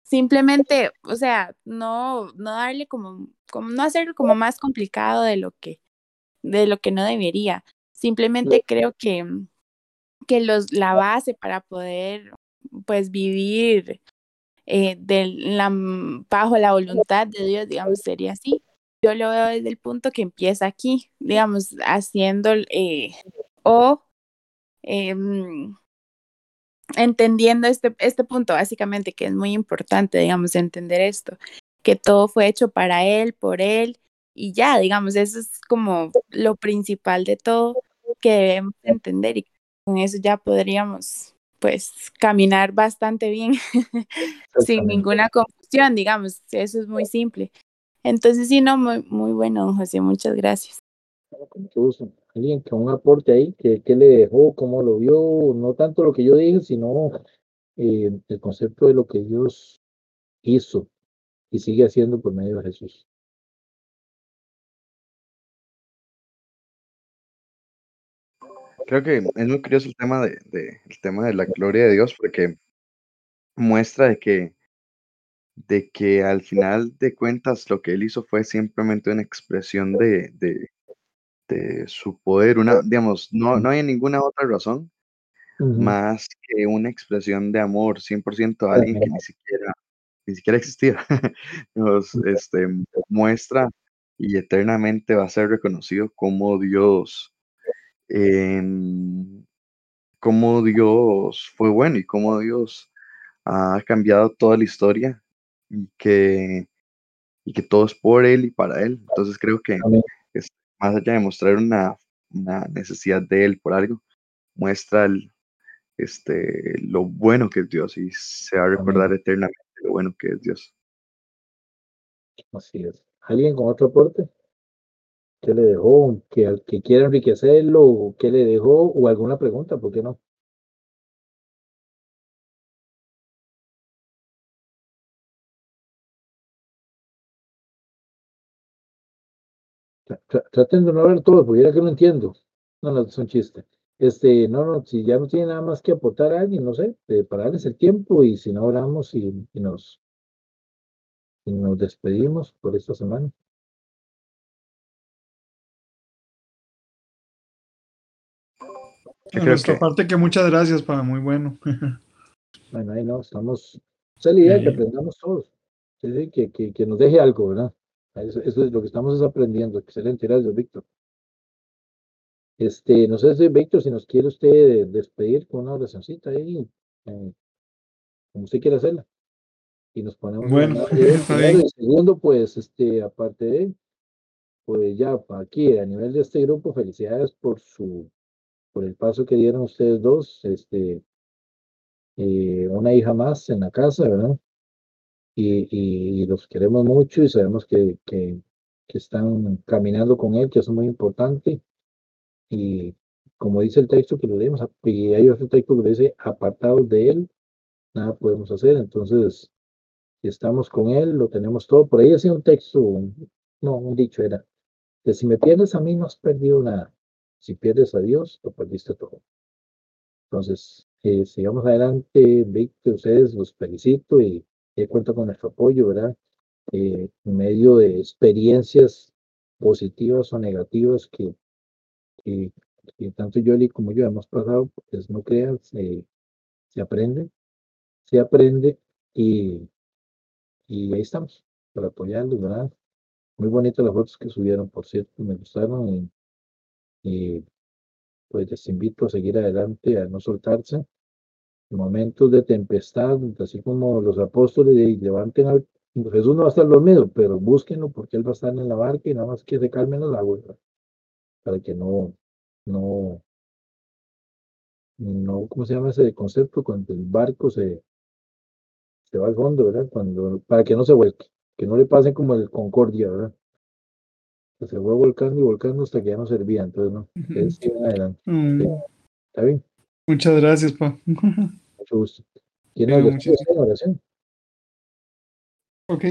[SPEAKER 8] simplemente, o sea, no, no darle como, como, no hacerlo como más complicado de lo que, de lo que no debería. Simplemente creo que, que los, la base para poder pues vivir eh, de bajo la voluntad de Dios, digamos, sería así. Yo lo veo desde el punto que empieza aquí, digamos, haciendo eh, o em, entendiendo este, este punto básicamente, que es muy importante, digamos, entender esto, que todo fue hecho para Él, por Él, y ya, digamos, eso es como lo principal de todo que debemos entender y con eso ya podríamos pues caminar bastante bien sin ninguna confusión, digamos, eso es muy simple. Entonces, sí, no, muy, muy bueno, don José, muchas gracias.
[SPEAKER 1] Con mucho gusto. Alguien con un aporte ahí, que, que le dejó, cómo lo vio, no tanto lo que yo dije, sino eh, el concepto de lo que Dios hizo y sigue haciendo por medio de Jesús.
[SPEAKER 2] Creo que es muy curioso el tema de, de- el tema de la gloria de Dios porque muestra de que, de que al final de cuentas lo que él hizo fue simplemente una expresión de, de, de su poder, una, digamos, no, no hay ninguna otra razón más que una expresión de amor 100% a alguien que ni siquiera, ni siquiera existía. Nos este, muestra y eternamente va a ser reconocido como Dios, em, como Dios fue bueno y como Dios ha cambiado toda la historia y que, y que todo es por Él y para Él. Entonces creo que es, más allá de mostrar una, una necesidad de Él por algo, muestra el, este, lo bueno que es Dios y se va a recordar eternamente lo bueno que es Dios.
[SPEAKER 1] Así es. ¿Alguien con otro aporte? ¿Qué le dejó? ¿Que, que quiera enriquecerlo? ¿O ¿Qué le dejó? ¿O alguna pregunta? ¿Por qué no? Traten de no ver todo, porque ya que no entiendo. No, no, es un chiste. Este, no, no, si ya no tiene nada más que aportar a alguien, no sé, eh, para darles el tiempo y si no oramos y, y nos, y nos despedimos por esta semana.
[SPEAKER 2] Creo
[SPEAKER 5] nuestra
[SPEAKER 2] que
[SPEAKER 5] parte que muchas gracias, pa, muy bueno.
[SPEAKER 1] Bueno, ahí no, estamos, esa es la idea, que aprendamos todos. Sí, sí, que, que, que nos deje algo, ¿verdad? Eso, eso es lo que estamos es aprendiendo. Excelente, gracias, Víctor. Este, no sé si, Víctor, si nos quiere usted despedir con una oracióncita ahí, eh, como usted quiera hacerla. Y nos ponemos
[SPEAKER 5] Bueno, está bien.
[SPEAKER 1] y segundo, pues, este, aparte de pues ya aquí, a nivel de este grupo, felicidades por su, por el paso que dieron ustedes dos, este, eh, una hija más en la casa, ¿verdad? Y, y, y los queremos mucho y sabemos que, que, que están caminando con él, que eso es muy importante. Y como dice el texto que lo leemos, y hay otro texto que dice, apartados de él, nada podemos hacer. Entonces, estamos con él, lo tenemos todo. Por ahí hacía un texto, un- no, un dicho era, que si me pierdes a mí no has perdido nada. Si pierdes a Dios, lo perdiste todo. Entonces, eh, sigamos adelante, Víctor, ustedes los felicito y eh, cuento con nuestro apoyo, ¿verdad? Eh, en medio de experiencias positivas o negativas que, que, que tanto Yoli como yo hemos pasado, pues no crean, se, se aprende, se aprende y, y ahí estamos para apoyarlos, ¿verdad? Muy bonitas las fotos que subieron, por cierto, me gustaron y, y pues les invito a seguir adelante, a no soltarse. En momentos de tempestad, así como los apóstoles, y levanten al Jesús no va a estar dormido, pero búsquenlo porque él va a estar en la barca y nada más que se calmen las aguas, ¿verdad? para que no, no, no, ¿cómo se llama ese concepto? Cuando el barco se, se va al fondo, ¿verdad? Cuando, para que no se vuelque, que no le pasen como el Concordia, ¿verdad? Que se fue volcando y volcando hasta que ya no servía, entonces no, ustedes sigan adelante,
[SPEAKER 5] Mm,
[SPEAKER 1] ¿sí? ¿está bien?
[SPEAKER 5] Muchas gracias, pa.
[SPEAKER 1] Mucho gusto. ¿Quién
[SPEAKER 5] Bueno, muchísimas-
[SPEAKER 1] en oración?
[SPEAKER 5] Ok.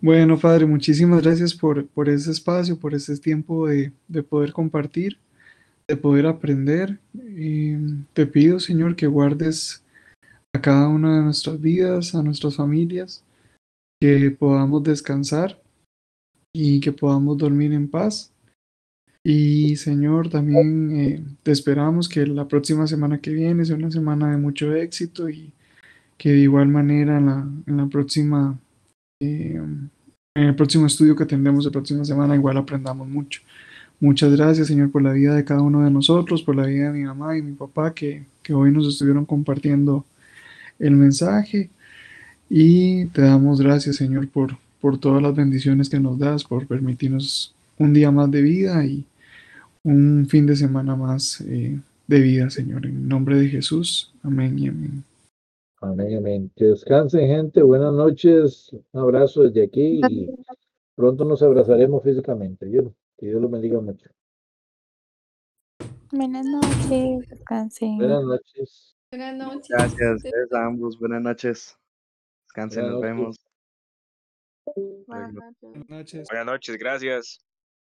[SPEAKER 5] Bueno, Padre, muchísimas gracias por, por ese espacio, por ese tiempo de, de poder compartir, de poder aprender. Y te pido, Señor, que guardes a cada una de nuestras vidas, a nuestras familias, que podamos descansar y que podamos dormir en paz. Y Señor, también eh, te esperamos que la próxima semana que viene sea una semana de mucho éxito y que de igual manera en la, en la próxima, eh, en el próximo estudio que tendremos la próxima semana igual aprendamos mucho. Muchas gracias, Señor, por la vida de cada uno de nosotros, por la vida de mi mamá y mi papá que, que hoy nos estuvieron compartiendo el mensaje. Y te damos gracias, Señor, por, por todas las bendiciones que nos das, por permitirnos un día más de vida y un fin de semana más eh, de vida, Señor. En nombre de Jesús. Amén y amén.
[SPEAKER 1] Amén, amén. Que descansen, gente. Buenas noches. Un abrazo desde aquí y pronto nos abrazaremos físicamente. Dios, que Dios los bendiga mucho.
[SPEAKER 8] Buenas noches, descansen.
[SPEAKER 1] Buenas noches.
[SPEAKER 7] Buenas noches.
[SPEAKER 2] Gracias gracias a ambos. Buenas noches. Descansen,
[SPEAKER 1] Buenas
[SPEAKER 2] nos vemos.
[SPEAKER 7] Buenas noches.
[SPEAKER 5] Buenas noches.
[SPEAKER 9] Buenas noches, gracias.